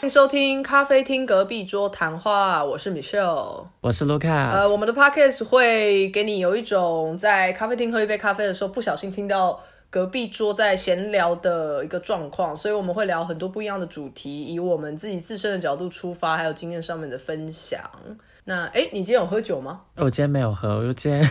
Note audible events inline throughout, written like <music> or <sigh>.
欢迎收听咖啡厅隔壁桌谈话，我是 Michelle。我是 Lucas。呃，我们的 podcast 会给你有一种在咖啡厅喝一杯咖啡的时候，不小心听到隔壁桌在闲聊的一个状况，所以我们会聊很多不一样的主题，以我们自己自身的角度出发，还有经验上面的分享。那哎，你今天有喝酒吗？我今天没有喝，我今天。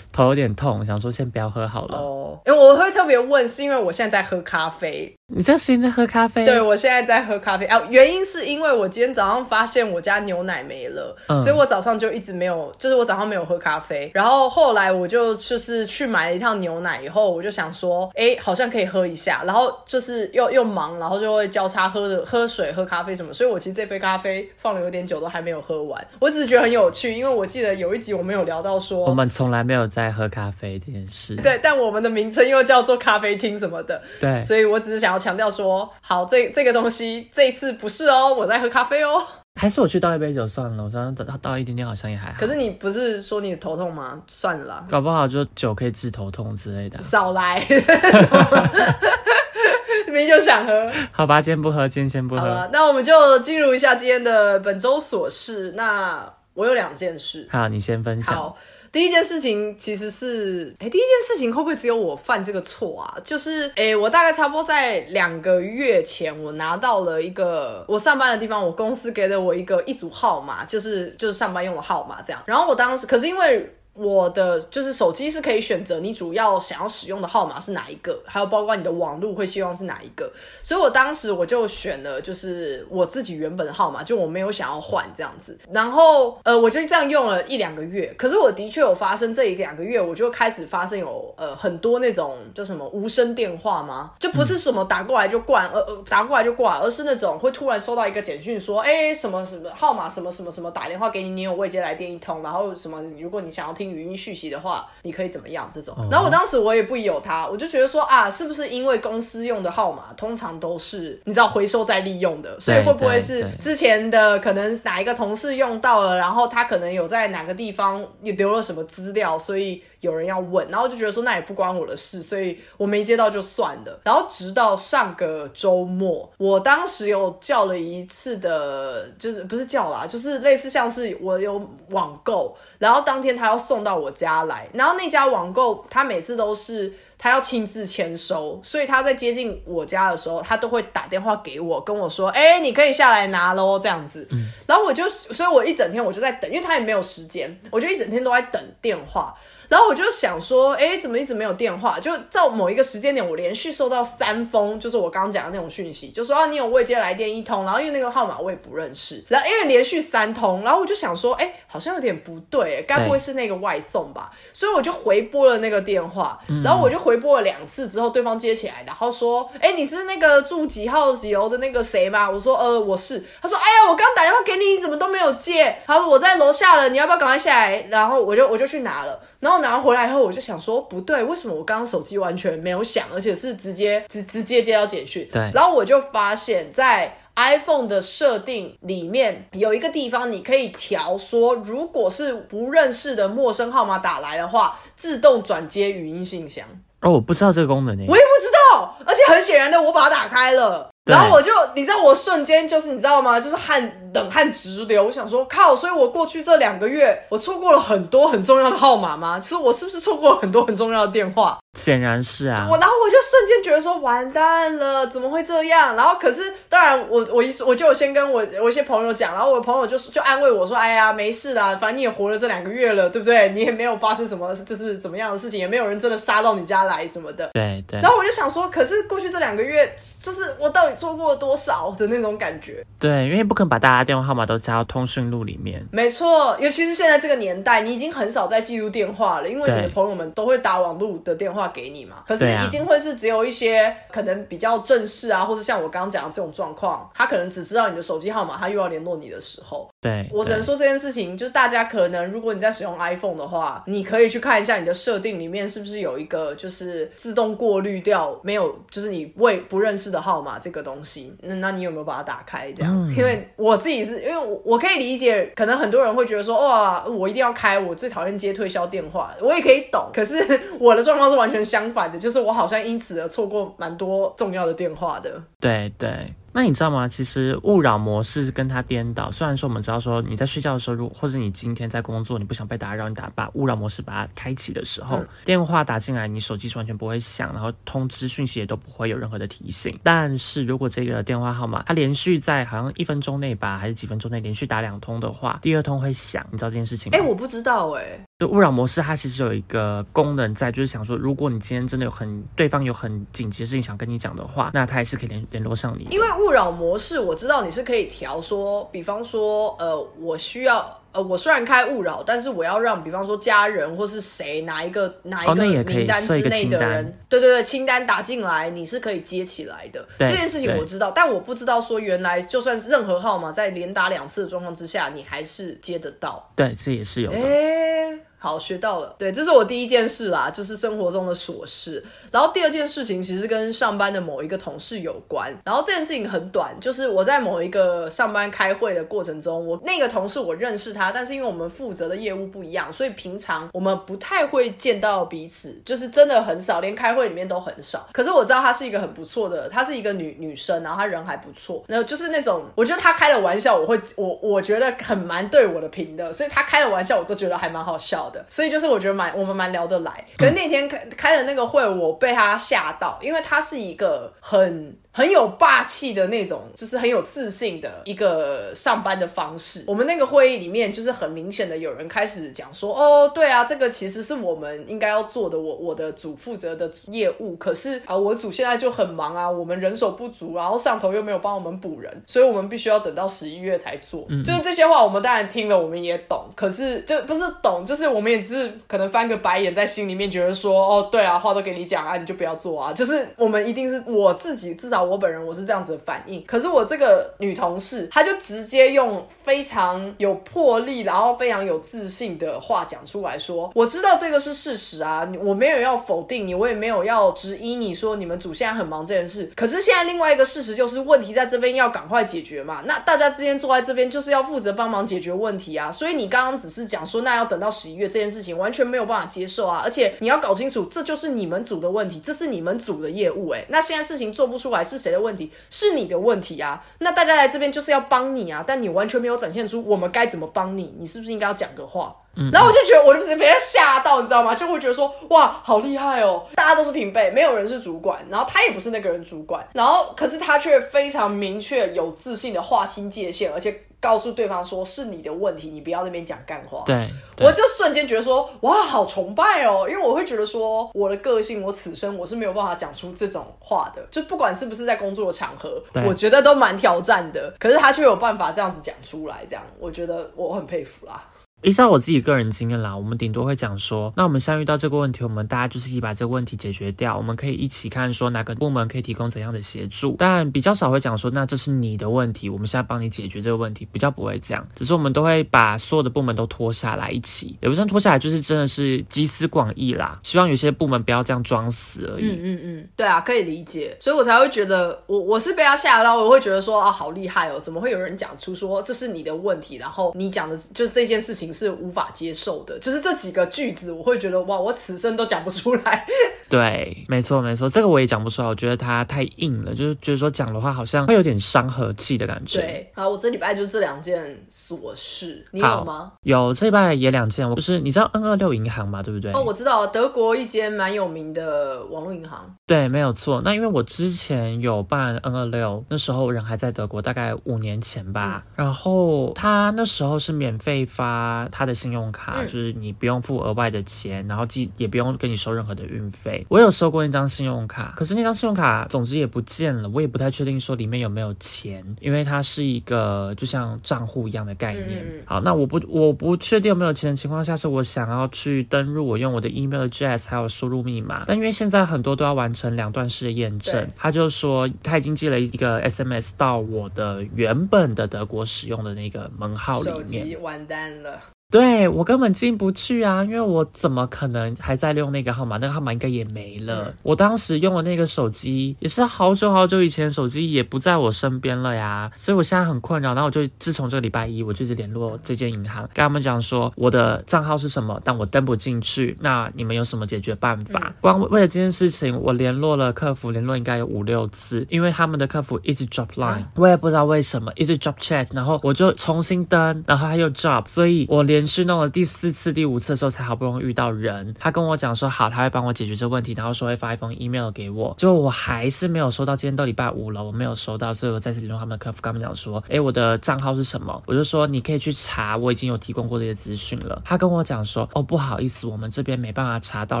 头有点痛，想说先不要喝好了。哦，因为我会特别问，是因为我现在在喝咖啡。你在现在喝咖啡？对，我现在在喝咖啡。啊，原因是因为我今天早上发现我家牛奶没了，所以我早上就一直没有，就是我早上没有喝咖啡。然后后来我就就是去买了一趟牛奶，以后我就想说，哎，好像可以喝一下。然后就是又又忙，然后就会交叉喝的喝水、喝咖啡什么。所以我其实这杯咖啡放了有点久，都还没有喝完。我只是觉得很有趣，因为我记得有一集我们有聊到说，我们从来没有在喝咖啡这件事。对，但我们的名称又叫做咖啡厅什么的。对，所以我只是想要强调说。好，这这个东西这一次不是哦，我在喝咖啡哦。还是我去倒一杯酒算了，我刚刚倒倒一点点好像也还好。可是你不是说你头痛吗？算了啦，搞不好就酒可以治头痛之类的。少来，<laughs> 明就想喝。好吧，今天不喝，今天先不喝。好了，那我们就进入一下今天的本周琐事。那我有两件事，好，你先分享。好。第一件事情其实是，哎，第一件事情会不会只有我犯这个错啊？就是，哎，我大概差不多在两个月前，我拿到了一个我上班的地方，我公司给了我一个一组号码，就是就是上班用的号码这样。然后我当时，可是因为。我的就是手机是可以选择你主要想要使用的号码是哪一个，还有包括你的网络会希望是哪一个，所以我当时我就选了就是我自己原本的号码，就我没有想要换这样子。然后呃，我就这样用了一两个月，可是我的确有发生这一两个月，我就开始发生有呃很多那种叫什么无声电话吗？就不是什么打过来就挂，呃呃打过来就挂，而是那种会突然收到一个简讯说，哎什么什么号码什么什么什么打电话给你，你有未接来电一通，然后什么如果你想要听。语音续息的话，你可以怎么样？这种，然后我当时我也不有他，我就觉得说啊，是不是因为公司用的号码通常都是你知道回收再利用的，所以会不会是之前的可能哪一个同事用到了，然后他可能有在哪个地方也留了什么资料，所以。有人要问，然后就觉得说那也不关我的事，所以我没接到就算了。然后直到上个周末，我当时有叫了一次的，就是不是叫啦，就是类似像是我有网购，然后当天他要送到我家来，然后那家网购他每次都是他要亲自签收，所以他在接近我家的时候，他都会打电话给我，跟我说，哎，你可以下来拿喽，这样子。然后我就，所以我一整天我就在等，因为他也没有时间，我就一整天都在等电话。然后我就想说，哎，怎么一直没有电话？就在某一个时间点，我连续收到三封，就是我刚刚讲的那种讯息，就说啊，你有未接来电一通，然后因为那个号码我也不认识，然后因为连续三通，然后我就想说，哎，好像有点不对，该不会是那个外送吧？所以我就回拨了那个电话，然后我就回拨了两次之后，对方接起来，然后说，哎，你是那个住几号几楼的那个谁吗？我说，呃，我是。他说，哎呀，我刚打电话给你，你怎么都没有接？他说我在楼下了，你要不要赶快下来？然后我就我就去拿了。然后拿回来以后，我就想说不对，为什么我刚刚手机完全没有响，而且是直接直直接接到简讯？对。然后我就发现，在 iPhone 的设定里面有一个地方，你可以调说，如果是不认识的陌生号码打来的话，自动转接语音信箱。哦，我不知道这个功能呢。我也不知道，而且很显然的，我把它打开了。然后我就，你知道，我瞬间就是，你知道吗？就是汗冷汗直流。我想说，靠！所以我过去这两个月，我错过了很多很重要的号码吗？其实我是不是错过了很多很重要的电话？显然是啊。我然后我就瞬间觉得说，完蛋了，怎么会这样？然后可是，当然我我一我就先跟我我一些朋友讲，然后我的朋友就就安慰我说，哎呀，没事的，反正你也活了这两个月了，对不对？你也没有发生什么就是怎么样的事情，也没有人真的杀到你家来什么的。对对。然后我就想说，可是过去这两个月，就是我到底。错过了多少的那种感觉？对，因为不可能把大家电话号码都加到通讯录里面。没错，尤其是现在这个年代，你已经很少再记录电话了，因为你的朋友们都会打网络的电话给你嘛。可是一定会是只有一些可能比较正式啊，或者像我刚刚讲的这种状况，他可能只知道你的手机号码，他又要联络你的时候。对，我只能说这件事情，就是大家可能如果你在使用 iPhone 的话，你可以去看一下你的设定里面是不是有一个就是自动过滤掉没有，就是你未不认识的号码这个东西。那那你有没有把它打开？这样，因为我自己是因为我我可以理解，可能很多人会觉得说，哇，我一定要开，我最讨厌接推销电话，我也可以懂。可是我的状况是完全相反的，就是我好像因此而错过蛮多重要的电话的。对对。那你知道吗？其实勿扰模式跟它颠倒。虽然说我们知道说你在睡觉的时候，如或者你今天在工作，你不想被打扰，你打把勿扰模式把它开启的时候，电话打进来，你手机是完全不会响，然后通知讯息也都不会有任何的提醒。但是如果这个电话号码它连续在好像一分钟内吧，还是几分钟内连续打两通的话，第二通会响，你知道这件事情吗？哎，我不知道哎。就勿扰模式，它其实有一个功能在，就是想说，如果你今天真的有很对方有很紧急的事情想跟你讲的话，那他还是可以联联络上你。因为勿扰模式，我知道你是可以调说，比方说，呃，我需要。呃，我虽然开勿扰，但是我要让，比方说家人或是谁哪一个哪一个名单之内的人，对对对，清单打进来，你是可以接起来的。这件事情我知道，但我不知道说原来就算是任何号码在连打两次的状况之下，你还是接得到。对，这也是有。哎，好，学到了。对，这是我第一件事啦，就是生活中的琐事。然后第二件事情其实跟上班的某一个同事有关。然后这件事情很短，就是我在某一个上班开会的过程中，我那个同事我认识他。但是因为我们负责的业务不一样，所以平常我们不太会见到彼此，就是真的很少，连开会里面都很少。可是我知道她是一个很不错的，她是一个女女生，然后她人还不错，然后就是那种我觉得她开的玩笑，我会我我觉得很蛮对我的评的，所以她开的玩笑我都觉得还蛮好笑的，所以就是我觉得蛮我们蛮聊得来。可是那天开开了那个会，我被他吓到，因为他是一个很。很有霸气的那种，就是很有自信的一个上班的方式。我们那个会议里面，就是很明显的有人开始讲说：“哦，对啊，这个其实是我们应该要做的，我我的组负责的业务。可是啊，我组现在就很忙啊，我们人手不足，然后上头又没有帮我们补人，所以我们必须要等到十一月才做。嗯就是这些话，我们当然听了，我们也懂。可是就不是懂，就是我们也只是可能翻个白眼，在心里面觉得说：哦，对啊，话都给你讲啊，你就不要做啊。就是我们一定是我自己，至少。我本人我是这样子的反应，可是我这个女同事，她就直接用非常有魄力，然后非常有自信的话讲出来说：“我知道这个是事实啊，我没有要否定你，我也没有要质疑你说你们组现在很忙这件事。可是现在另外一个事实就是问题在这边要赶快解决嘛，那大家之间坐在这边就是要负责帮忙解决问题啊。所以你刚刚只是讲说那要等到十一月这件事情完全没有办法接受啊，而且你要搞清楚这就是你们组的问题，这是你们组的业务哎，那现在事情做不出来是。”是谁的问题？是你的问题啊！那大家来这边就是要帮你啊，但你完全没有展现出我们该怎么帮你，你是不是应该要讲个话？然后我就觉得我就被他吓到，你知道吗？就会觉得说哇，好厉害哦！大家都是平辈，没有人是主管，然后他也不是那个人主管，然后可是他却非常明确、有自信的划清界限，而且。告诉对方说是你的问题，你不要那边讲干话。对，我就瞬间觉得说，哇，好崇拜哦！因为我会觉得说，我的个性，我此生我是没有办法讲出这种话的。就不管是不是在工作的场合，我觉得都蛮挑战的。可是他却有办法这样子讲出来，这样我觉得我很佩服啦。依照我自己个人经验啦，我们顶多会讲说，那我们相遇到这个问题，我们大家就是一起把这个问题解决掉。我们可以一起看说哪个部门可以提供怎样的协助，但比较少会讲说，那这是你的问题，我们现在帮你解决这个问题，比较不会这样。只是我们都会把所有的部门都拖下来一起，也不算拖下来，就是真的是集思广益啦。希望有些部门不要这样装死而已。嗯嗯嗯，对啊，可以理解，所以我才会觉得，我我是被他吓到，我会觉得说啊，好厉害哦，怎么会有人讲出说这是你的问题，然后你讲的就是这件事情是无法接。受的就是这几个句子，我会觉得哇，我此生都讲不出来。<laughs> 对，没错没错，这个我也讲不出来，我觉得它太硬了，就是觉得说讲的话好像会有点伤和气的感觉。对，好，我这礼拜就是这两件琐事，你有吗？有，这礼拜也两件，我就是你知道 N 二六银行嘛，对不对？哦，我知道，德国一间蛮有名的网络银行。对，没有错。那因为我之前有办 N 二六，那时候人还在德国，大概五年前吧。然后他那时候是免费发他的信用卡。卡就是你不用付额外的钱，然后寄也不用跟你收任何的运费。我有收过一张信用卡，可是那张信用卡总之也不见了，我也不太确定说里面有没有钱，因为它是一个就像账户一样的概念。好，那我不我不确定有没有钱的情况下，是我想要去登录，我用我的 email address 还有输入密码，但因为现在很多都要完成两段式的验证，他就说他已经寄了一个 SMS 到我的原本的德国使用的那个门号里面，完蛋了。对我根本进不去啊，因为我怎么可能还在用那个号码？那个号码应该也没了。我当时用的那个手机也是好久好久以前，手机也不在我身边了呀，所以我现在很困扰。然后我就自从这个礼拜一，我就一直联络这间银行，跟他们讲说我的账号是什么，但我登不进去。那你们有什么解决办法？光为了这件事情，我联络了客服，联络应该有五六次，因为他们的客服一直 drop line，我也不知道为什么一直 drop chat，然后我就重新登，然后他又 drop，所以我连续弄了第四次、第五次的时候，才好不容易遇到人，他跟我讲说好，他会帮我解决这个问题，然后说会发一封 email 给我，结果我还是没有收到，今天都礼拜五了，我没有收到，所以我再次联络他们的客服，跟他们讲说，哎，我的账号是什么？我就说你可以去查，我已经有提供过这些资讯了。他跟我讲说，哦，不好意思，我们这边没办法查到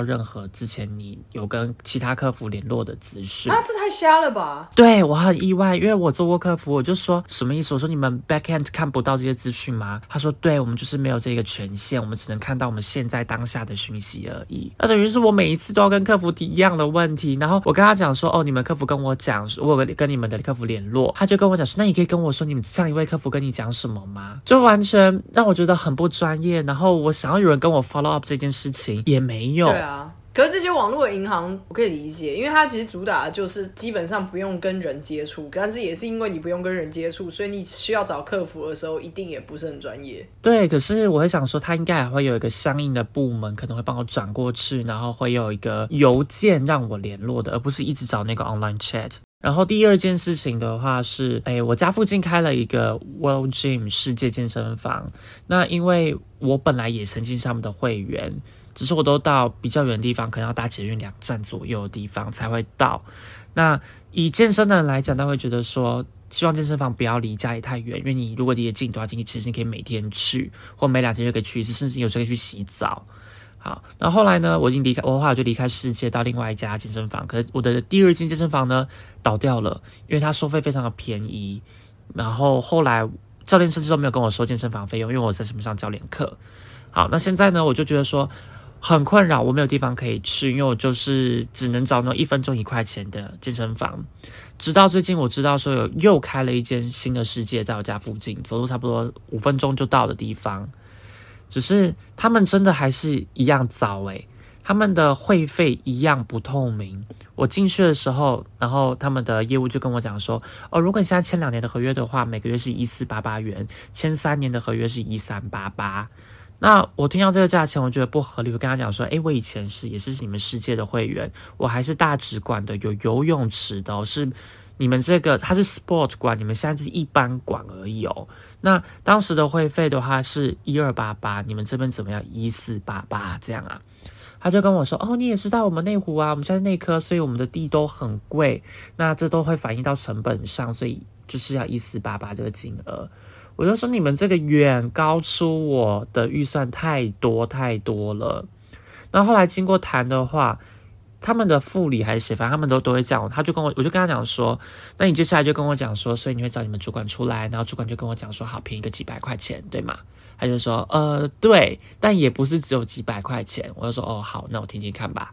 任何之前你有跟其他客服联络的资讯。啊，这太瞎了吧？对我很意外，因为我做过客服，我就说什么意思？我说你们 backend 看不到这些资讯吗？他说，对我们就是没有这个权限，我们只能看到我们现在当下的讯息而已。那等于是我每一次都要跟客服提一样的问题，然后我跟他讲说，哦，你们客服跟我讲，我跟跟你们的客服联络，他就跟我讲说，那你可以跟我说你们上一位客服跟你讲什么吗？就完全让我觉得很不专业。然后我想要有人跟我 follow up 这件事情也没有。对啊。可是这些网络的银行我可以理解，因为它其实主打的就是基本上不用跟人接触，但是也是因为你不用跟人接触，所以你需要找客服的时候一定也不是很专业。对，可是我会想说，它应该还会有一个相应的部门，可能会帮我转过去，然后会有一个邮件让我联络的，而不是一直找那个 online chat。然后第二件事情的话是，哎，我家附近开了一个 World Gym 世界健身房，那因为我本来也曾经是他们的会员。只是我都到比较远的地方，可能要搭捷运两站左右的地方才会到。那以健身的人来讲，他会觉得说，希望健身房不要离家里太远，因为你如果离得近的话，其实你可以每天去，或每两天就可以去一次，甚至有时候可以去洗澡。好，那后来呢，我已经离开，我后来就离开世界，到另外一家健身房。可是我的第二间健身房呢，倒掉了，因为它收费非常的便宜。然后后来教练甚至都没有跟我收健身房费用，因为我在什么上教练课。好，那现在呢，我就觉得说。很困扰，我没有地方可以去，因为我就是只能找那一分钟一块钱的健身房。直到最近我知道说有又开了一间新的世界在我家附近，走路差不多五分钟就到的地方。只是他们真的还是一样早诶，他们的会费一样不透明。我进去的时候，然后他们的业务就跟我讲说：“哦，如果你现在签两年的合约的话，每个月是一四八八元；签三年的合约是一三八八。”那我听到这个价钱，我觉得不合理。我跟他讲说，诶，我以前是也是你们世界的会员，我还是大直馆的，有游泳池的，是你们这个它是 sport 馆，你们现在是一般馆而已哦。那当时的会费的话是一二八八，你们这边怎么样？一四八八这样啊？他就跟我说，哦，你也知道我们内湖啊，我们现在内科，所以我们的地都很贵，那这都会反映到成本上，所以就是要一四八八这个金额。我就说你们这个远高出我的预算太多太多了。那后来经过谈的话，他们的副理还是谁，反正他们都都会这样。他就跟我，我就跟他讲说，那你接下来就跟我讲说，所以你会找你们主管出来，然后主管就跟我讲说，好，便宜个几百块钱，对吗？他就说，呃，对，但也不是只有几百块钱。我就说，哦，好，那我听听看吧。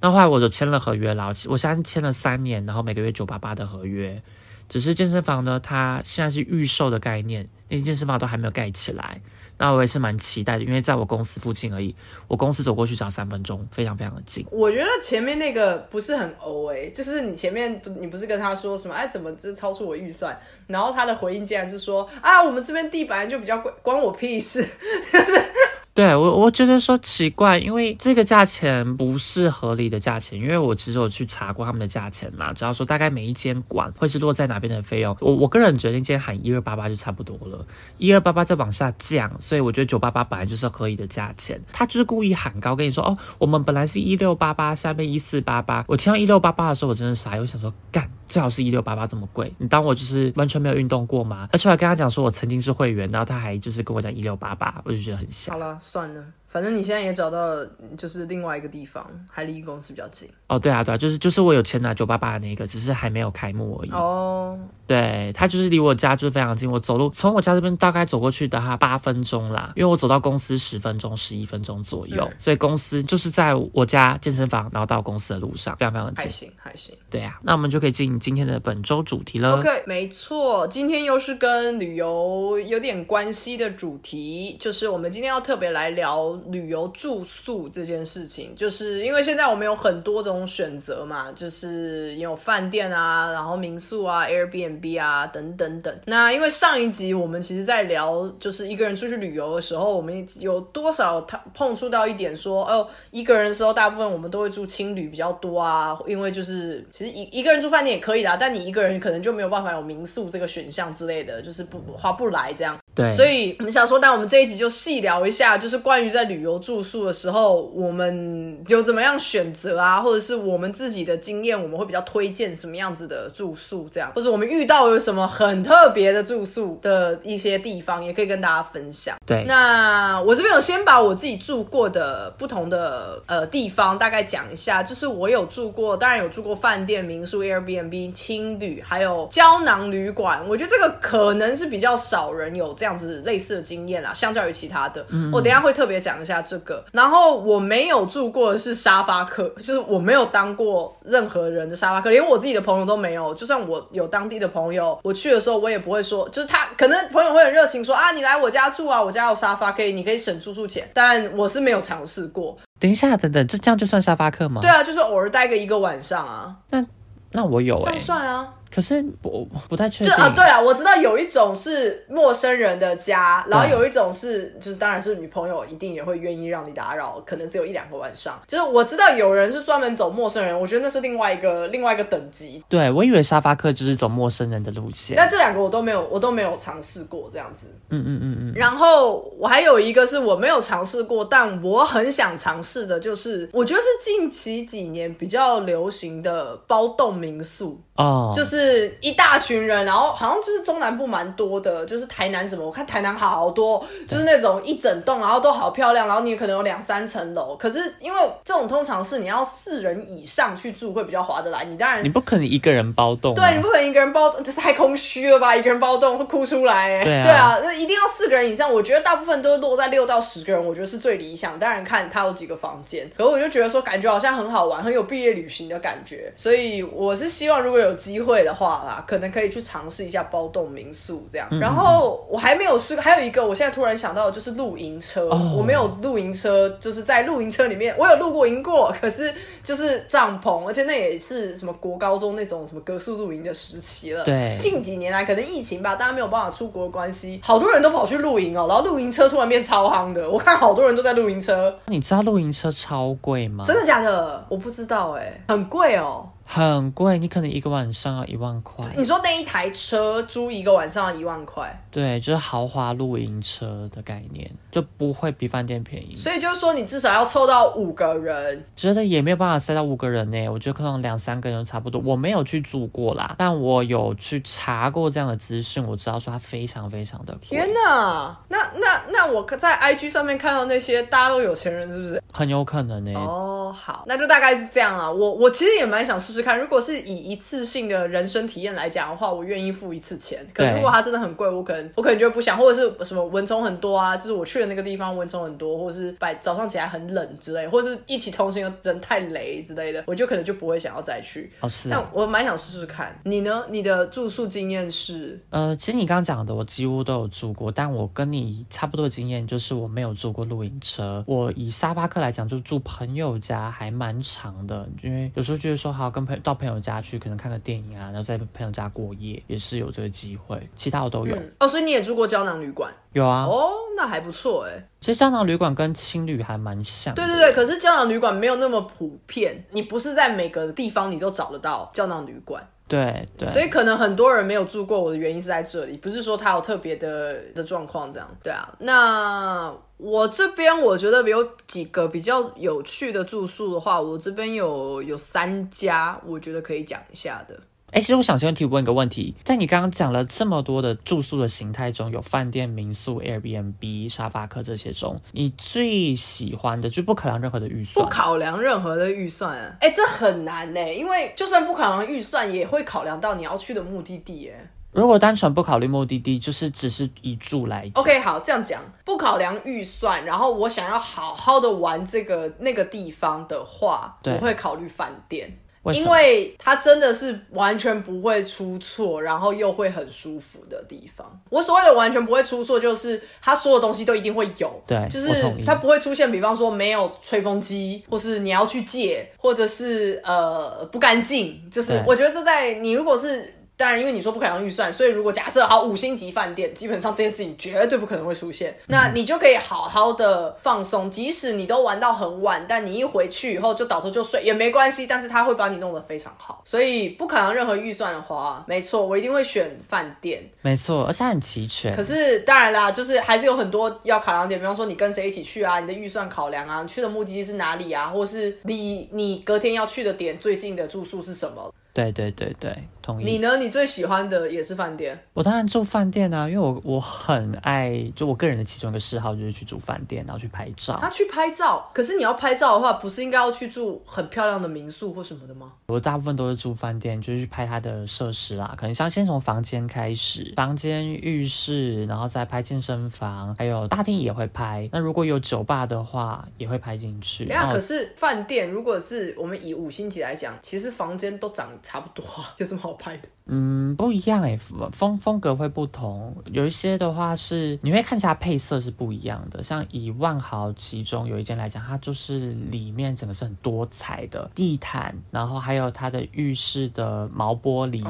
那后来我就签了合约了，我现在签了三年，然后每个月九八八的合约。只是健身房呢，它现在是预售的概念，那健身房都还没有盖起来。那我也是蛮期待的，因为在我公司附近而已，我公司走过去只要三分钟，非常非常的近。我觉得前面那个不是很欧诶，就是你前面不，你不是跟他说什么？哎，怎么这超出我预算？然后他的回应竟然是说啊，我们这边地板就比较贵，关我屁事。<laughs> 对我，我觉得说奇怪，因为这个价钱不是合理的价钱。因为我其实有去查过他们的价钱嘛，只要说大概每一间馆会是落在哪边的费用，我我个人觉得今天喊一二八八就差不多了，一二八八再往下降，所以我觉得九八八本来就是合理的价钱。他就是故意喊高，跟你说哦，我们本来是一六八八，下面一四八八。我听到一六八八的时候，我真的傻，我想说干。最好是一六八八这么贵，你当我就是完全没有运动过吗？而且我还跟他讲说，我曾经是会员，然后他还就是跟我讲一六八八，我就觉得很好了，算了。反正你现在也找到了，就是另外一个地方，还离公司比较近。哦，对啊，对啊，就是就是我有签拿九八八的那个，只是还没有开幕而已。哦，对，它就是离我家就是非常近，我走路从我家这边大概走过去的话八分钟啦，因为我走到公司十分钟、十一分钟左右，嗯所以公司就是在我家健身房，然后到公司的路上，非常非常近。还行还行。对啊，那我们就可以进今天的本周主题了。OK，没错，今天又是跟旅游有点关系的主题，就是我们今天要特别来聊旅游住宿这件事情。就是因为现在我们有很多种选择嘛，就是有饭店啊，然后民宿啊、Airbnb 啊等等等。那因为上一集我们其实在聊，就是一个人出去旅游的时候，我们有多少他碰触到一点说，哦，一个人的时候，大部分我们都会住青旅比较多啊，因为就是其实一一个人住饭店也可以啦，但你一个人可能就没有办法有民宿这个选项之类的，就是不划不来这样。对，所以我们想说，那我们这一集就细聊一下，就是关于在旅游住宿的时候，我们有怎么样选择啊，或者是我们自己的经验，我们会比较推荐什么样子的住宿，这样，或者我们遇到有什么很特别的住宿的一些地方，也可以跟大家分享。对，那我这边有先把我自己住过的不同的呃地方大概讲一下，就是我有住过，当然有住过饭店、民宿、Airbnb、青旅，还有胶囊旅馆。我觉得这个可能是比较少人有这样子类似的经验啦，相较于其他的。我等一下会特别讲一下这个。然后我没有住过的是沙发客，就是我没有当过任何人的沙发客，连我自己的朋友都没有。就算我有当地的朋友，我去的时候我也不会说，就是他可能朋友会很热情说啊，你来我家住啊，我家有沙发可以，你可以省住宿钱。但我是没有尝试过。等一下，等等，这这样就算沙发客吗？对，啊，就是偶尔待个一个晚上啊，那那我有哎、这样算啊。可是我我不太确定。就啊，对啊，我知道有一种是陌生人的家，然后有一种是，就是当然是女朋友一定也会愿意让你打扰，可能只有一两个晚上。就是我知道有人是专门走陌生人，我觉得那是另外一个 <laughs> 另外一个等级。对，我以为沙发客就是走陌生人的路线。但这两个我都没有，我都没有尝试过这样子。嗯嗯嗯嗯，然后我还有一个是我没有尝试过，但我很想尝试的，就是我觉得是近期几年比较流行的包栋民宿。哦，就是一大群人，然后好像就是中南部蛮多的，就是台南什么，我看台南好多，就是那种一整栋，然后都好漂亮，然后你可能有两三层楼。可是因为这种通常是你要四人以上去住会比较划得来，你当然你不可能一个人包栋、啊。对，你不可能一个人包，这太空虚了吧？一个人包栋会哭出来、欸。对啊那一定要四个人以上。我觉得大部分都落在六到十个人，我觉得是最理想。当然看他有几个房间，可我就觉得说，感觉好像很好玩，很有毕业旅行的感觉。所以我是希望，如果有机会的话啦，可能可以去尝试一下包栋民宿这样。然后我还没有试过，还有一个我现在突然想到的就是露营车。哦我没有露营车，就是在露营车里面，我有露过营过，可是就是帐篷，而且那也是什么国高中那种什么格数露营的时期了。对近几年来可能疫情吧，大家没有办法出国的关系，好多人都跑去露营哦，然后露营车突然变超夯的，我看好多人都在露营车，你知道露营车超贵吗？真的假的？我不知道哎、很贵哦。很贵，你可能一个晚上要一万块。你说那一台车租一个晚上要一万块，对，就是豪华露营车的概念，就不会比饭店便宜。所以就是说你至少要凑到五个人，觉得也没有办法塞到五个人呢，我觉得可能两三个人差不多。我没有去住过啦，但我有去查过这样的资讯，我知道说它非常非常的贵，天哪！那那那我在 IG 上面看到那些大家都有钱人，是不是？很有可能呢。哦，好，那就大概是这样啊。我我其实也蛮想试试看，如果是以一次性的人生体验来讲的话，我愿意付一次钱。可是如果它真的很贵，我可能我可能就会不想，或者是什么蚊虫很多啊，就是我去的那个地方蚊虫很多，或者是白早上起来很冷之类，或者是一起同行的人太雷之类的，我就可能就不会想要再去。哦，是但啊。我蛮想试试看。你呢？你的住宿经验是？呃，其实你刚刚讲的，我几乎都有住过，但我跟你差不多的经验就是我没有坐过露营车。我以沙巴克来讲，就住朋友家还蛮长的，因为有时候觉得说好跟朋友到朋友家去，可能看个电影啊，然后在朋友家过夜，也是有这个机会。其他我都有，嗯，哦，所以你也住过胶囊旅馆有啊。哦，那还不错哎。其实胶囊旅馆跟青旅还蛮像。对对对，可是胶囊旅馆没有那么普遍，你不是在每个地方你都找得到胶囊旅馆，对对，所以可能很多人没有住过。我的原因是在这里，不是说他有特别的的状况这样。对啊，那我这边我觉得有几个比较有趣的住宿的话，我这边有有三家，我觉得可以讲一下的。哎，其实我想先提问一个问题，在你刚刚讲了这么多的住宿的形态中，有饭店、民宿、Airbnb、沙发客这些中，你最喜欢的就不考量任何的预算，不考量任何的预算，哎，这很难呢，因为就算不考量预算，也会考量到你要去的目的地，哎。如果单纯不考虑目的地，就是只是以住来讲。OK，好，这样讲，不考量预算，然后我想要好好的玩这个那个地方的话，我会考虑饭店，因为它真的是完全不会出错，然后又会很舒服的地方。我所谓的完全不会出错，就是它所有东西都一定会有，对，就是它不会出现，比方说没有吹风机，或是你要去借，或者是呃不干净，就是我觉得这在你如果是。当然，因为你说不可能预算，所以如果假设好五星级饭店，基本上这件事情绝对不可能会出现。那你就可以好好的放松，即使你都玩到很晚，但你一回去以后就倒头就睡也没关系。但是他会把你弄得非常好，所以不可能任何预算的话，没错，我一定会选饭店。没错，而且很齐全。可是当然啦，就是还是有很多要考量点，比方说你跟谁一起去啊，你的预算考量啊，去的目的地是哪里啊，或是离你隔天要去的点最近的住宿是什么。对对对对，同意。你呢？你最喜欢的也是饭店？我当然住饭店啊，因为我我很爱，就我个人的其中一个嗜好就是去住饭店，然后去拍照。他去拍照，可是你要拍照的话，不是应该要去住很漂亮的民宿或什么的吗？我大部分都是住饭店，就是去拍它的设施啦。可能像先从房间开始，房间、浴室，然后再拍健身房，还有大厅也会拍。那如果有酒吧的话，也会拍进去。那可是饭店，如果是我们以五星级来讲，其实房间都长。差不多，有什么好拍的？嗯，不一样哎，风风格会不同。有一些的话是你会看起来配色是不一样的。像以万豪其中有一间来讲，它就是里面整个是很多彩的地毯，然后还有它的浴室的毛玻璃。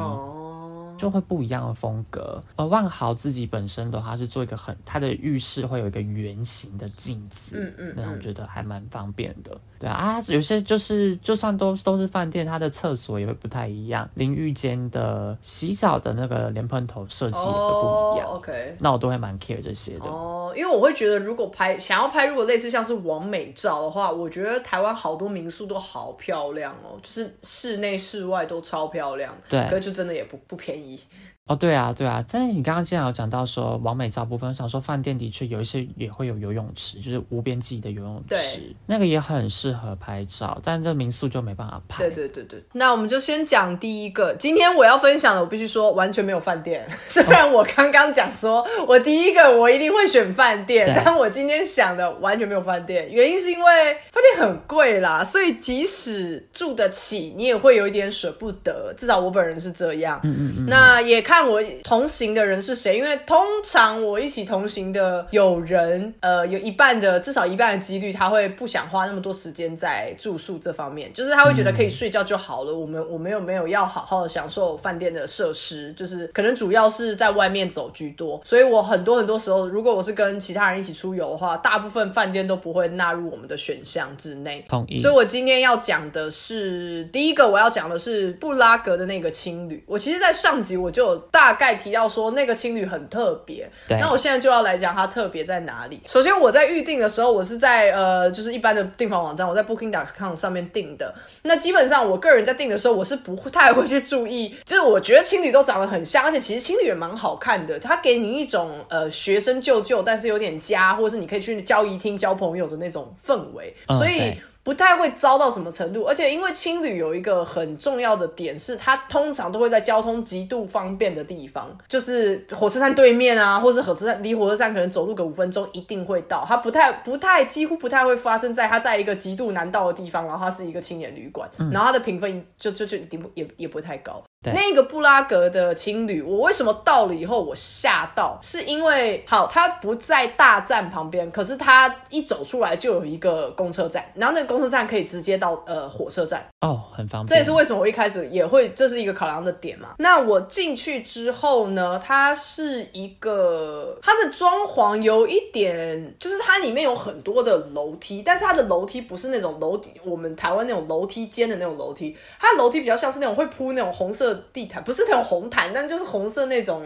就会不一样的风格。而万豪自己本身的话是做一个很，它的浴室会有一个圆形的镜子，嗯嗯，那我觉得还蛮方便的。对啊，啊，有些就是就算都都是饭店，它的厕所也会不太一样，淋浴间的洗澡的那个莲蓬头设计也会不一样。OK，那我都会蛮 care 这些的。哦，因为我会觉得如果拍想要拍如果类似像是完美照的话，我觉得台湾好多民宿都好漂亮哦，就是室内室外都超漂亮。对，可是就真的也不不便宜。哦，对啊，对啊，但是你刚刚既然有讲到说完美照部分，我想说饭店的确有一些也会有游泳池，就是无边际的游泳池，那个也很适合拍照，但这民宿就没办法拍。对对对对，那我们就先讲第一个，今天我要分享的，我必须说完全没有饭店。<laughs> 虽然我刚刚讲说我第一个我一定会选饭店，但我今天想的完全没有饭店，原因是因为饭店很贵啦，所以即使住得起，你也会有一点舍不得，至少我本人是这样。嗯嗯嗯，那也看。看我同行的人是谁，因为通常我一起同行的有人，呃，有一半的至少一半的几率，他会不想花那么多时间在住宿这方面，就是他会觉得可以睡觉就好了。我们 <laughs> 我没有没有要好好的享受饭店的设施，就是可能主要是在外面走居多。所以我很多很多时候，如果我是跟其他人一起出游的话，大部分饭店都不会纳入我们的选项之内。同意。所以我今天要讲的是第一个，我要讲的是布拉格的那个青旅。我其实，在上集我就。大概提到说那个青旅很特别，那我现在就要来讲它特别在哪里。首先我在预定的时候，我是在呃就是一般的订房网站，我在 Booking.com 上面订的。那基本上我个人在订的时候，我是不太会去注意，就是我觉得青旅都长得很像，而且其实青旅也蛮好看的，它给你一种呃学生旧旧，但是有点家，或者是你可以去交谊厅交朋友的那种氛围，所以。不太会糟到什么程度，而且因为青旅有一个很重要的点是，它通常都会在交通极度方便的地方，就是火车站对面啊，或是火车站离火车站可能走路个五分钟一定会到。它不太不太几乎不太会发生在它在一个极度难到的地方，然后它是一个青年旅馆，然后它的评分就就就一定也也不太高。那个布拉格的青旅，我为什么到了以后我吓到？是因为好，它不在大站旁边，可是它一走出来就有一个公车站，然后那个公车站可以直接到呃火车站哦，很方便。这也是为什么我一开始也会，这是一个考量的点嘛。那我进去之后呢，它是一个它的装潢有一点，就是它里面有很多的楼梯，但是它的楼梯不是那种楼梯，我们台湾那种楼梯间的那种楼梯，它的楼梯比较像是那种会铺那种红色。地毯不是那种红毯，但就是红色那种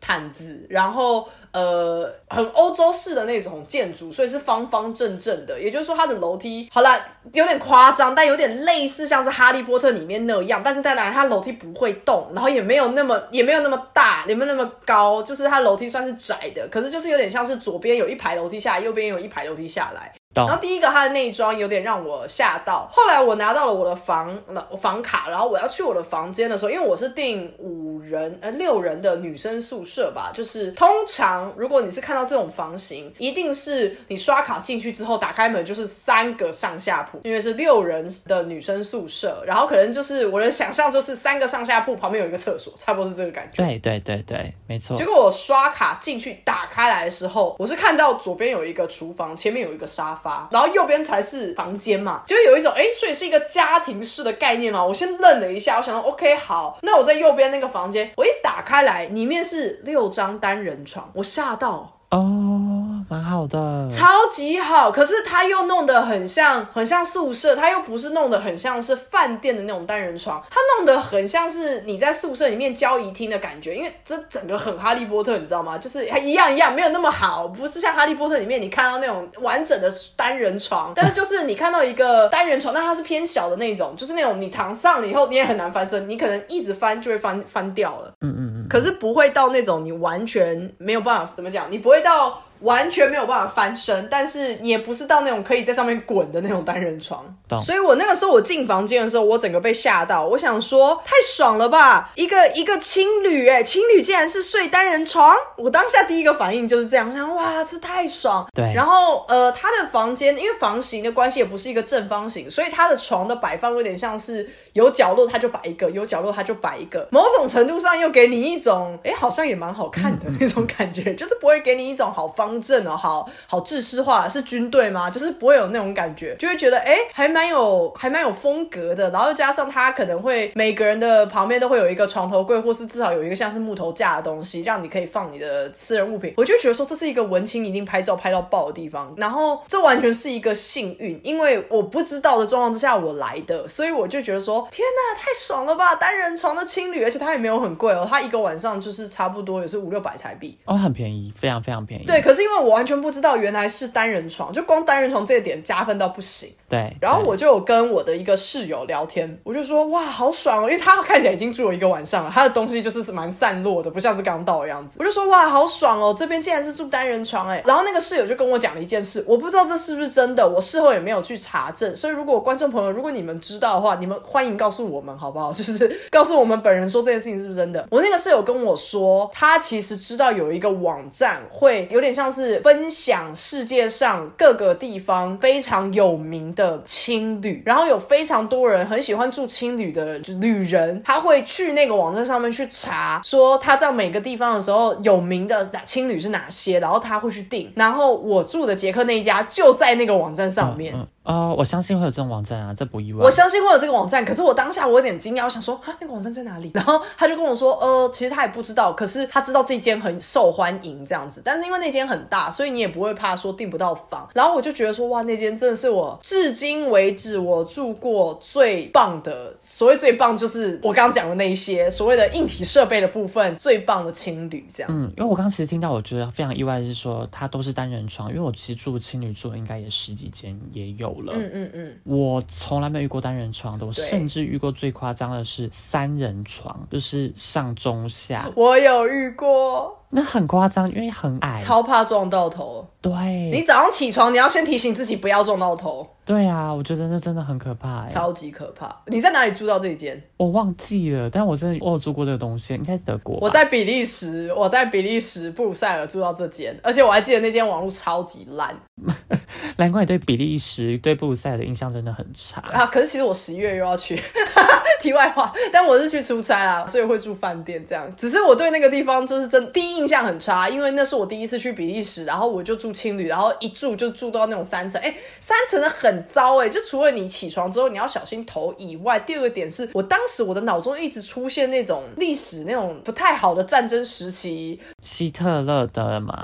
毯子，然后呃很欧洲式的那种建筑，所以是方方正正的。也就是说，它的楼梯好了，有点夸张，但有点类似像是哈利波特里面那样。但是在哪里，它楼梯不会动，然后也没有那么也没有那么大，也没有那么高，就是它楼梯算是窄的，可是就是有点像是左边有一排楼梯下来，右边有一排楼梯下来。然后第一个它的内装有点让我吓到，后来我拿到了我的房房卡，然后我要去我的房间的时候，因为我是订五人呃六人的女生宿舍吧，就是通常如果你是看到这种房型，一定是你刷卡进去之后打开门就是三个上下铺，因为是六人的女生宿舍，然后可能就是我的想象就是三个上下铺旁边有一个厕所，差不多是这个感觉。对对对对，没错。结果我刷卡进去打开来的时候，我是看到左边有一个厨房，前面有一个沙。然后右边才是房间嘛，就有一种哎，所以是一个家庭式的概念嘛。我先愣了一下，我想说 OK 好，那我在右边那个房间，我一打开来，里面是六张单人床，我吓到。哦，蛮好的，超级好。可是他又弄得很像，很像宿舍，他又不是弄得很像是饭店的那种单人床，他弄得很像是你在宿舍里面交谊厅的感觉。因为这整个很哈利波特，你知道吗？就是一样一样，没有那么好，不是像哈利波特里面你看到那种完整的单人床，但是就是你看到一个单人床，但它是偏小的那种，就是那种你躺上了以后你也很难翻身，你可能一直翻就会翻翻掉了。嗯嗯嗯。可是不会到那种你完全没有办法怎么讲，你不会。到完全没有办法翻身，但是你也不是到那种可以在上面滚的那种单人床。所以我那个时候我进房间的时候，我整个被吓到。我想说，太爽了吧！一个一个青旅，哎，青旅竟然是睡单人床。我当下第一个反应就是这样，想哇，这太爽。对。然后呃，他的房间因为房型的关系，也不是一个正方形，所以他的床的摆放有点像是有角落他就摆一个，有角落他就摆一个。某种程度上又给你一种，哎，好像也蛮好看的 <laughs> 那种感觉，就是不会给你一种好方正哦，好好制式化，是军队吗？就是不会有那种感觉，就会觉得哎，还蛮。有还蛮有风格的，然后加上他可能会每个人的旁边都会有一个床头柜，或是至少有一个像是木头架的东西，让你可以放你的私人物品。我就觉得说这是一个文青一定拍照拍到爆的地方。然后这完全是一个幸运，因为我不知道的状况之下我来的，所以我就觉得说天哪，太爽了吧！单人床的青旅，而且它也没有很贵哦，它一个晚上就是差不多也是五六百台币哦，很便宜，非常非常便宜。对，可是因为我完全不知道原来是单人床，就光单人床这一点加分到不行。对，然后我就有跟我的一个室友聊天，我就说哇，好爽哦，因为他看起来已经住了一个晚上了，他的东西就是蛮散落的，不像是刚到的样子。我就说哇，好爽哦，这边竟然是住单人床哎。然后那个室友就跟我讲了一件事，我不知道这是不是真的，我事后也没有去查证。所以如果观众朋友，如果你们知道的话，你们欢迎告诉我们好不好？<laughs> 就是告诉我们本人说这件事情是不是真的。我那个室友跟我说，他其实知道有一个网站会有点像是分享世界上各个地方非常有名的。青旅，然后有非常多人很喜欢住青旅的旅人，他会去那个网站上面去查，说他在每个地方的时候有名的青旅是哪些，然后他会去订。然后我住的捷克那一家就在那个网站上面。哦，我相信会有这种网站啊，这不意外。我相信会有这个网站，可是我当下我有点惊讶，我想说，啊，那个网站在哪里？然后他就跟我说，呃，其实他也不知道，可是他知道这间很受欢迎这样子。但是因为那间很大，所以你也不会怕说订不到房。然后我就觉得说，哇，那间真的是我至今为止我住过最棒的。所谓最棒，就是我刚刚讲的那一些所谓的硬体设备的部分最棒的青旅这样。嗯，因为我刚刚其实听到，我觉得非常意外的是说，它都是单人床，因为我其实住青旅住应该也十几间也有。嗯嗯嗯，我从来没有遇过单人床的，我甚至遇过最夸张的是三人床，就是上中下。我有遇过。那很夸张，因为很矮，超怕撞到头。对，你早上起床，你要先提醒自己不要撞到头。对啊，我觉得那真的很可怕，超级可怕。你在哪里住到这一间？我忘记了，但我真的我有住过这个东西，应该是德国。我在比利时，我在比利时布鲁塞尔住到这间，而且我还记得那间网络超级烂。<laughs> 难怪你对比利时、对布鲁塞尔的印象真的很差啊！可是其实我十一月又要去。<laughs> 题外话，但我是去出差啊，所以会住饭店这样。只是我对那个地方就是真第一印象很差，因为那是我第一次去比利时，然后我就住青旅，然后一住就住到那种三层，哎，三层的很糟哎，就除了你起床之后你要小心头以外，第二个点是我当时我的脑中一直出现那种历史那种不太好的战争时期，希特勒的嘛。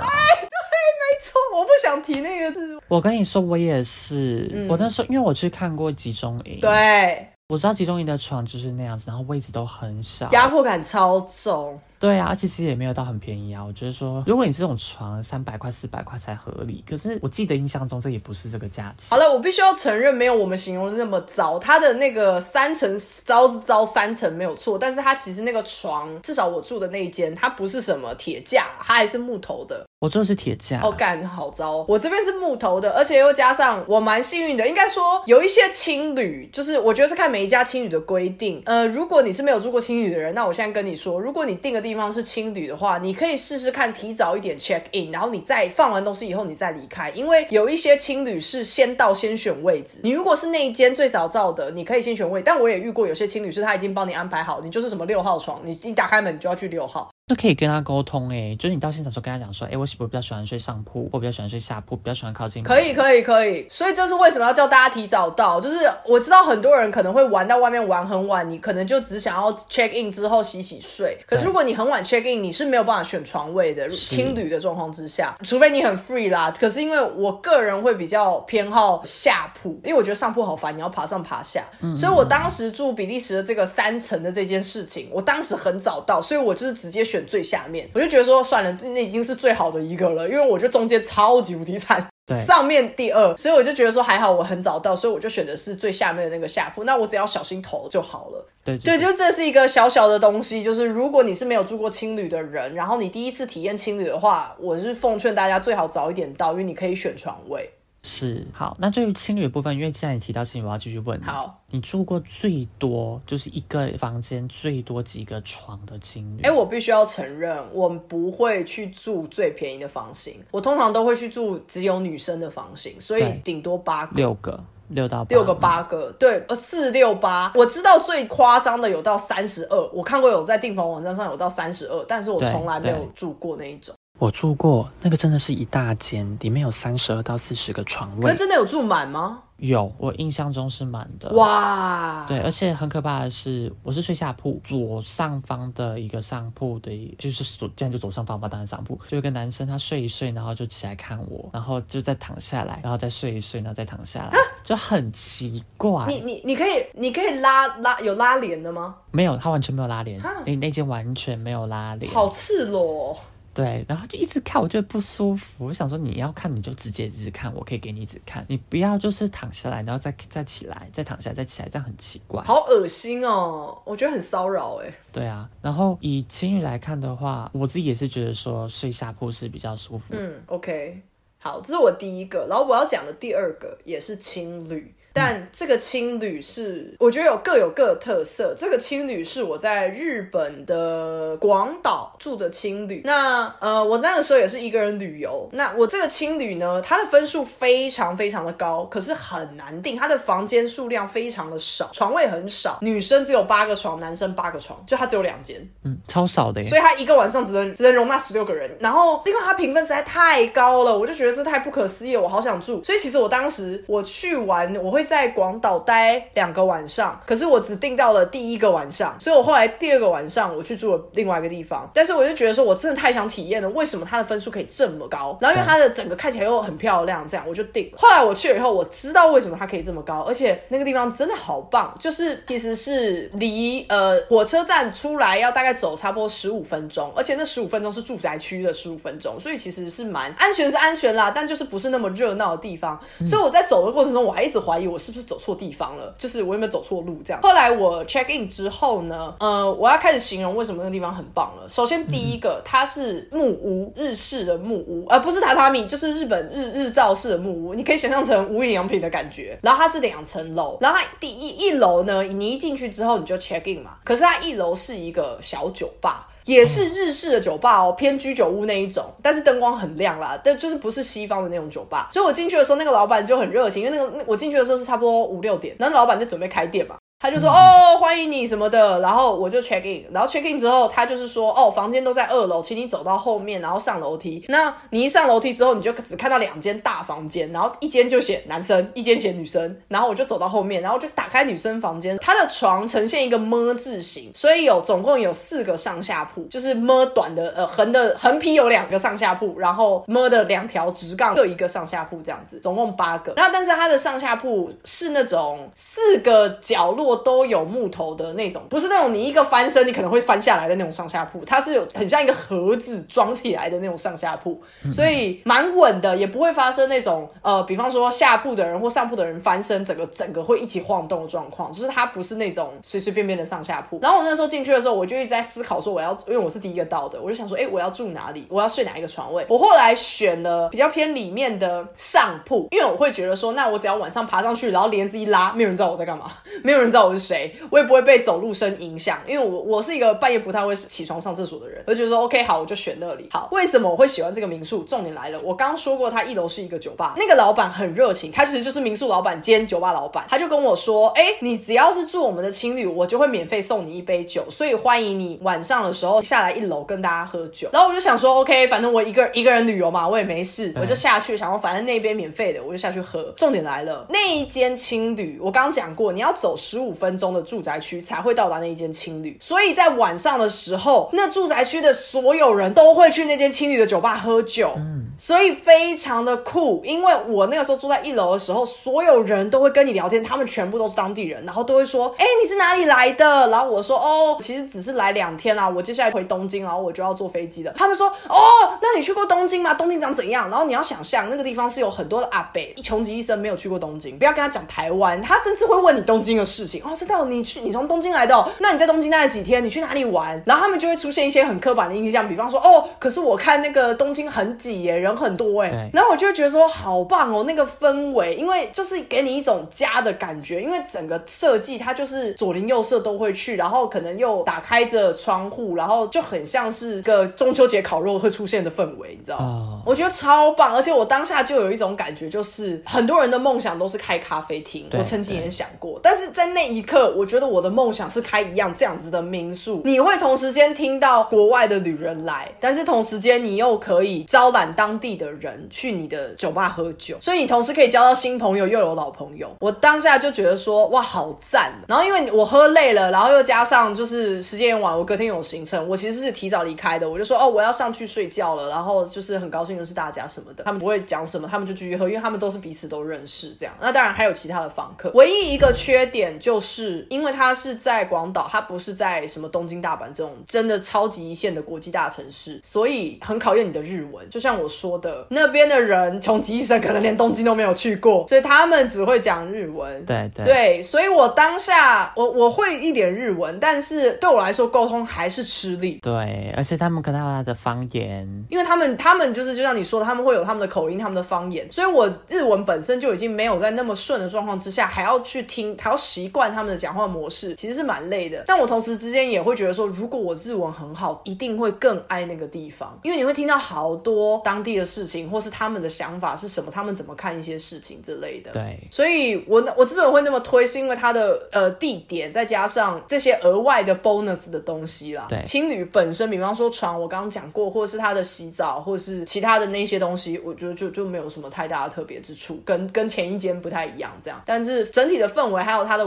我不想提那个字。我跟你说，我也是。我那时候因为我去看过集中营，对，我知道集中营的床就是那样子，然后位置都很小，压迫感超重。对啊，其实也没有到很便宜啊。我觉得说，如果你这种床三百块、四百块才合理，可是我记得印象中这也不是这个价钱。好了，我必须要承认，没有我们形容的那么糟。它的那个三层糟是糟三层没有错，但是它其实那个床，至少我住的那一间，它不是什么铁架，它还是木头的。我住的是铁架，哦，干好糟！我这边是木头的，而且又加上我蛮幸运的，应该说有一些青旅，就是我觉得是看每一家青旅的规定。呃，如果你是没有住过青旅的人，那我现在跟你说，如果你订个地地方是青旅的话，你可以试试看提早一点 check in，然后你再放完东西以后你再离开，因为有一些青旅是先到先选位置。你如果是那一间最早到的，你可以先选位，但我也遇过有些青旅是他已经帮你安排好，你就是什么六号床，你一打开门你就要去六号。是可以跟他沟通哎，就是你到现场时候跟他讲说，哎，我我比较喜欢睡上铺，我比较喜欢睡下铺，比较喜欢靠近。可以可以可以，所以这是为什么要叫大家提早到？就是我知道很多人可能会玩到外面玩很晚，你可能就只想要 check in 之后洗洗睡。可是如果你很晚 check in，你是没有办法选床位的。青旅的状况之下，除非你很 free 啦。可是因为我个人会比较偏好下铺，因为我觉得上铺好烦，你要爬上爬下。所以我当时住比利时的这个三层的这件事情，我当时很早到，所以我就是直接选最下面。我就觉得说算了，那已经是最好的一个了，因为我觉得中间超级无敌惨，<laughs> 上面第二，所以我就觉得说还好我很早到，所以我就选的是最下面的那个下铺，那我只要小心头就好了。对对，就这是一个小小的东西，就是如果你是没有住过青旅的人，然后你第一次体验青旅的话，我是奉劝大家最好早一点到，因为你可以选床位。是好，那对于青旅的部分，因为既然你提到青旅，我要继续问。好，你住过最多就是一个房间最多几个床的青旅？哎，我必须要承认，我不会去住最便宜的房型，我通常都会去住只有女生的房型，所以顶多八个、六个、六到六个、八个，对，呃，四六八。我知道最夸张的有到三十二，我看过有在订房网站上有到三十二，但是我从来没有住过那一种。我住过那个，真的是一大间，里面有三十二到四十个床位。那真的有住满吗？有，我印象中是满的。哇，对，而且很可怕的是，我是睡下铺，左上方的一个上铺的，就是左，这样就左上方吧，当然上铺，就有个男生，他睡一睡，然后就起来看我，然后就再躺下来，然后再睡一睡，然后再躺下来，就很奇怪。你你你可以你可以拉拉有拉帘的吗？没有，他完全没有拉帘，那那间完全没有拉帘，好赤裸。对，然后就一直看，我觉得不舒服。我想说，你要看你就直接一直看，我可以给你一直看，你不要就是躺下来，然后再再起来，再躺下来，再起来，这样很奇怪，好恶心哦！我觉得很骚扰哎。对啊，然后以情侣来看的话，我自己也是觉得说睡下铺是比较舒服。嗯，OK，好，这是我第一个，然后我要讲的第二个也是情侣。但这个青旅是，我觉得有各有各的特色。这个青旅是我在日本的广岛住的青旅。那呃，我那个时候也是一个人旅游。那我这个青旅呢，它的分数非常非常的高，可是很难订。它的房间数量非常的少，床位很少，女生只有八个床，男生八个床，就它只有两间，嗯，超少的。所以它一个晚上只能只能容纳十六个人。然后因为它评分实在太高了，我就觉得这太不可思议，我好想住。所以其实我当时我去玩，我会。会在广岛待两个晚上，可是我只订到了第一个晚上，所以我后来第二个晚上我去住了另外一个地方。但是我就觉得说，我真的太想体验了，为什么它的分数可以这么高？然后因为它的整个看起来又很漂亮，这样我就订。后来我去了以后，我知道为什么它可以这么高，而且那个地方真的好棒，就是其实是离呃火车站出来要大概走差不多十五分钟，而且那十五分钟是住宅区的十五分钟，所以其实是蛮安全是安全啦，但就是不是那么热闹的地方。所以我在走的过程中，我还一直怀疑。我是不是走错地方了？就是我有没有走错路？这样。后来我 check in 之后呢，呃，我要开始形容为什么那个地方很棒了。首先第一个，它是木屋，日式的木屋，而不是榻榻米，就是日本日日照式的木屋。你可以想象成无印良品的感觉。然后它是两层楼，然后它第一一楼呢，你一进去之后你就 check in 嘛。可是它一楼是一个小酒吧。也是日式的酒吧哦，偏居酒屋那一种，但是灯光很亮啦，但就是不是西方的那种酒吧。所以我进去的时候，那个老板就很热情，因为那个我进去的时候是差不多五六点，然后老板就准备开店嘛。他就说哦，欢迎你什么的，然后我就 check in，然后 check in 之后，他就是说哦，房间都在二楼，请你走到后面，然后上楼梯。那你一上楼梯之后，你就只看到两间大房间，然后一间就写男生，一间写女生。然后我就走到后面，然后就打开女生房间，她的床呈现一个么字形，所以有总共有四个上下铺，就是么短的呃横的横批有两个上下铺，然后么的两条直杠各一个上下铺这样子，总共八个。然后但是它的上下铺是那种四个角落。座都有木头的那种，不是那种你一个翻身你可能会翻下来的那种上下铺，它是有很像一个盒子装起来的那种上下铺，所以蛮稳的，也不会发生那种呃，比方说下铺的人或上铺的人翻身，整个整个会一起晃动的状况，就是它不是那种随随便便的上下铺。然后我那时候进去的时候，我就一直在思考说我要，因为我是第一个到的，我就想说，哎，我要住哪里？我要睡哪一个床位？我后来选了比较偏里面的上铺，因为我会觉得说，那我只要晚上爬上去，然后帘子一拉，没有人知道我在干嘛，没有人知道我是谁，我也不会被走路声影响，因为我我是一个半夜不太会起床上厕所的人，我就觉得说，OK，好，我就选那里。好，为什么我会喜欢这个民宿？重点来了，我刚刚说过，它一楼是一个酒吧，那个老板很热情，他其实就是民宿老板兼酒吧老板，他就跟我说，哎，你只要是住我们的青旅，我就会免费送你一杯酒，所以欢迎你晚上的时候下来一楼跟大家喝酒。然后我就想说，OK，反正我一个一个人旅游嘛，我也没事，我就下去，想说反正那边免费的，我就下去喝。重点来了，那一间青旅，我刚刚讲过，你要走十五分钟的住宅区才会到达那一间青旅，所以在晚上的时候，那住宅区的所有人都会去那间青旅的酒吧喝酒。嗯所以非常的酷，因为我那个时候住在一楼的时候，所有人都会跟你聊天，他们全部都是当地人，然后都会说，哎，你是哪里来的？然后我说，哦，其实只是来两天啦，我接下来回东京，然后我就要坐飞机了。他们说，哦，那你去过东京吗？东京长怎样？然后你要想象那个地方是有很多的阿北，一穷极一生没有去过东京，不要跟他讲台湾，他甚至会问你东京的事情。哦，知道你去，你从东京来的，那你在东京待了几天？你去哪里玩？然后他们就会出现一些很刻板的印象，比方说，哦，可是我看那个东京很挤耶，人很多哎。然后我就觉得说好棒哦，那个氛围，因为就是给你一种家的感觉，因为整个设计它就是左邻右舍都会去，然后可能又打开着窗户，然后就很像是个中秋节烤肉会出现的氛围，你知道吗？我觉得超棒，而且我当下就有一种感觉，就是很多人的梦想都是开咖啡厅，我曾经也想过，但是在那那一刻，我觉得我的梦想是开一样这样子的民宿，你会同时间听到国外的旅人来，但是同时间你又可以招揽当地的人。去你的酒吧喝酒，所以你同时可以交到新朋友，又有老朋友。我当下就觉得说，哇，好赞！然后因为我喝累了，然后又加上就是时间也晚，我隔天有行程，我其实是提早离开的。我就说，哦，我要上去睡觉了。然后就是很高兴的是大家什么的，他们不会讲什么，他们就继续喝，因为他们都是彼此都认识这样。那当然还有其他的访客，唯一一个缺点就是因为他是在广岛，他不是在什么东京、大阪这种真的超级一线的国际大城市，所以很考验你的日文。就像我说的，那边。的人穷极一生可能连东京都没有去过，所以他们只会讲日文。对对对，所以我当下我我会一点日文，但是对我来说沟通还是吃力。对，而且他们可能有他的方言，因为他们他们就是就像你说的，他们会有他们的口音、他们的方言，所以我日文本身就已经没有在那么顺的状况之下，还要去听，还要习惯他们的讲话模式，其实是蛮累的。但我同时之间也会觉得说，如果我日文很好，一定会更爱那个地方，因为你会听到好多当地的事情，或是他。们的想法是什么？他们怎么看一些事情之类的？对，所以我我之所以会那么推，是因为它的呃地点，再加上这些额外的 bonus 的东西啦。对，青旅本身，比方说床，我刚刚讲过，或者是它的洗澡，或者是其他的那些东西，我觉得就就没有什么太大的特别之处，跟跟前一间不太一样。这样，但是整体的氛围还有它的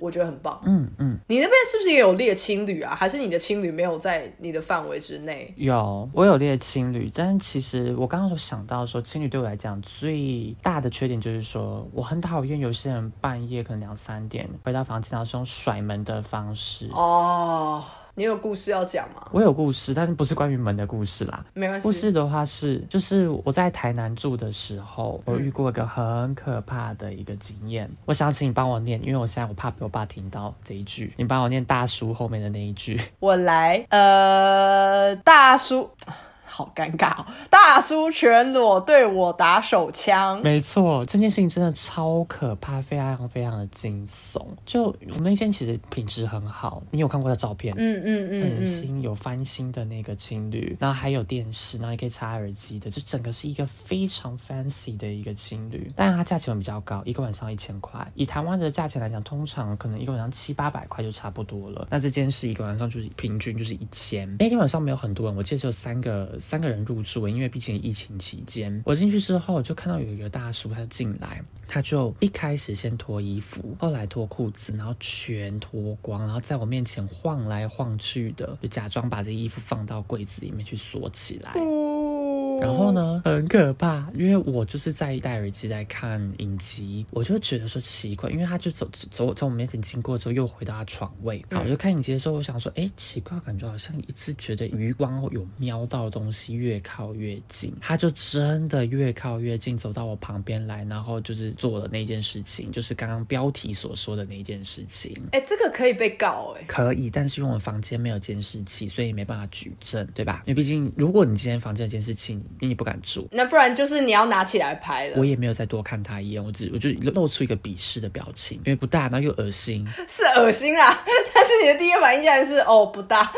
我觉得很棒。嗯嗯，你那边是不是也有列青旅啊？还是你的青旅没有在你的范围之内？有，我有列青旅，但其实我刚刚有想到。说青旅对我来讲最大的缺点就是说，我很讨厌有些人半夜可能两三点回到房间，然后是用甩门的方式。哦。你有故事要讲吗？我有故事，但是不是关于门的故事啦。没关系。故事的话是，就是我在台南住的时候，我遇过一个很可怕的一个经验。我想请你帮我念，因为我现在我怕被我爸听到这一句。你帮我念大叔后面的那一句。我来，呃，大叔。好尴尬哦！大叔全裸对我打手枪，没错，这件事情真的超可怕，非常非常的惊悚。就我们那间其实品质很好，你有看过的照片？嗯嗯嗯，很新，有翻新的那个情侣，然后还有电视，然后也可以插耳机的，就整个是一个非常 fancy 的一个情侣。但是它价钱比较高，一个晚上一千块。以台湾的价钱来讲，通常可能一个晚上七八百块就差不多了。那这间是一个晚上就是平均就是一千。那天晚上没有很多人，我记得只有三个。三个人入住，因为毕竟疫情期间，我进去之后就看到有一个大叔，他就进来，他就一开始先脱衣服，后来脱裤子，然后全脱光，然后在我面前晃来晃去的，就假装把这衣服放到柜子里面去锁起来。然后呢，很可怕，因为我就是在戴耳机在看影集，我就觉得说奇怪，因为他就走走从我面前经过之后，又回到他床位。好，我就看影集的时候，我想说，哎，奇怪，感觉好像一直觉得余光有瞄到东西，越靠越近，他就真的越靠越近，走到我旁边来，然后就是做了那件事情，就是刚刚标题所说的那件事情。哎，这个可以被告哎，可以，但是因为我房间没有监视器，所以没办法举证，对吧？因为毕竟，如果你今天房间有监视器，你不敢住，那不然就是你要拿起来拍了。我也没有再多看他一眼，我只我就露出一个鄙视的表情，因为不大，然后又恶心，<laughs> 是恶心啊！<laughs> 但是你的第一个反应竟然是哦不大。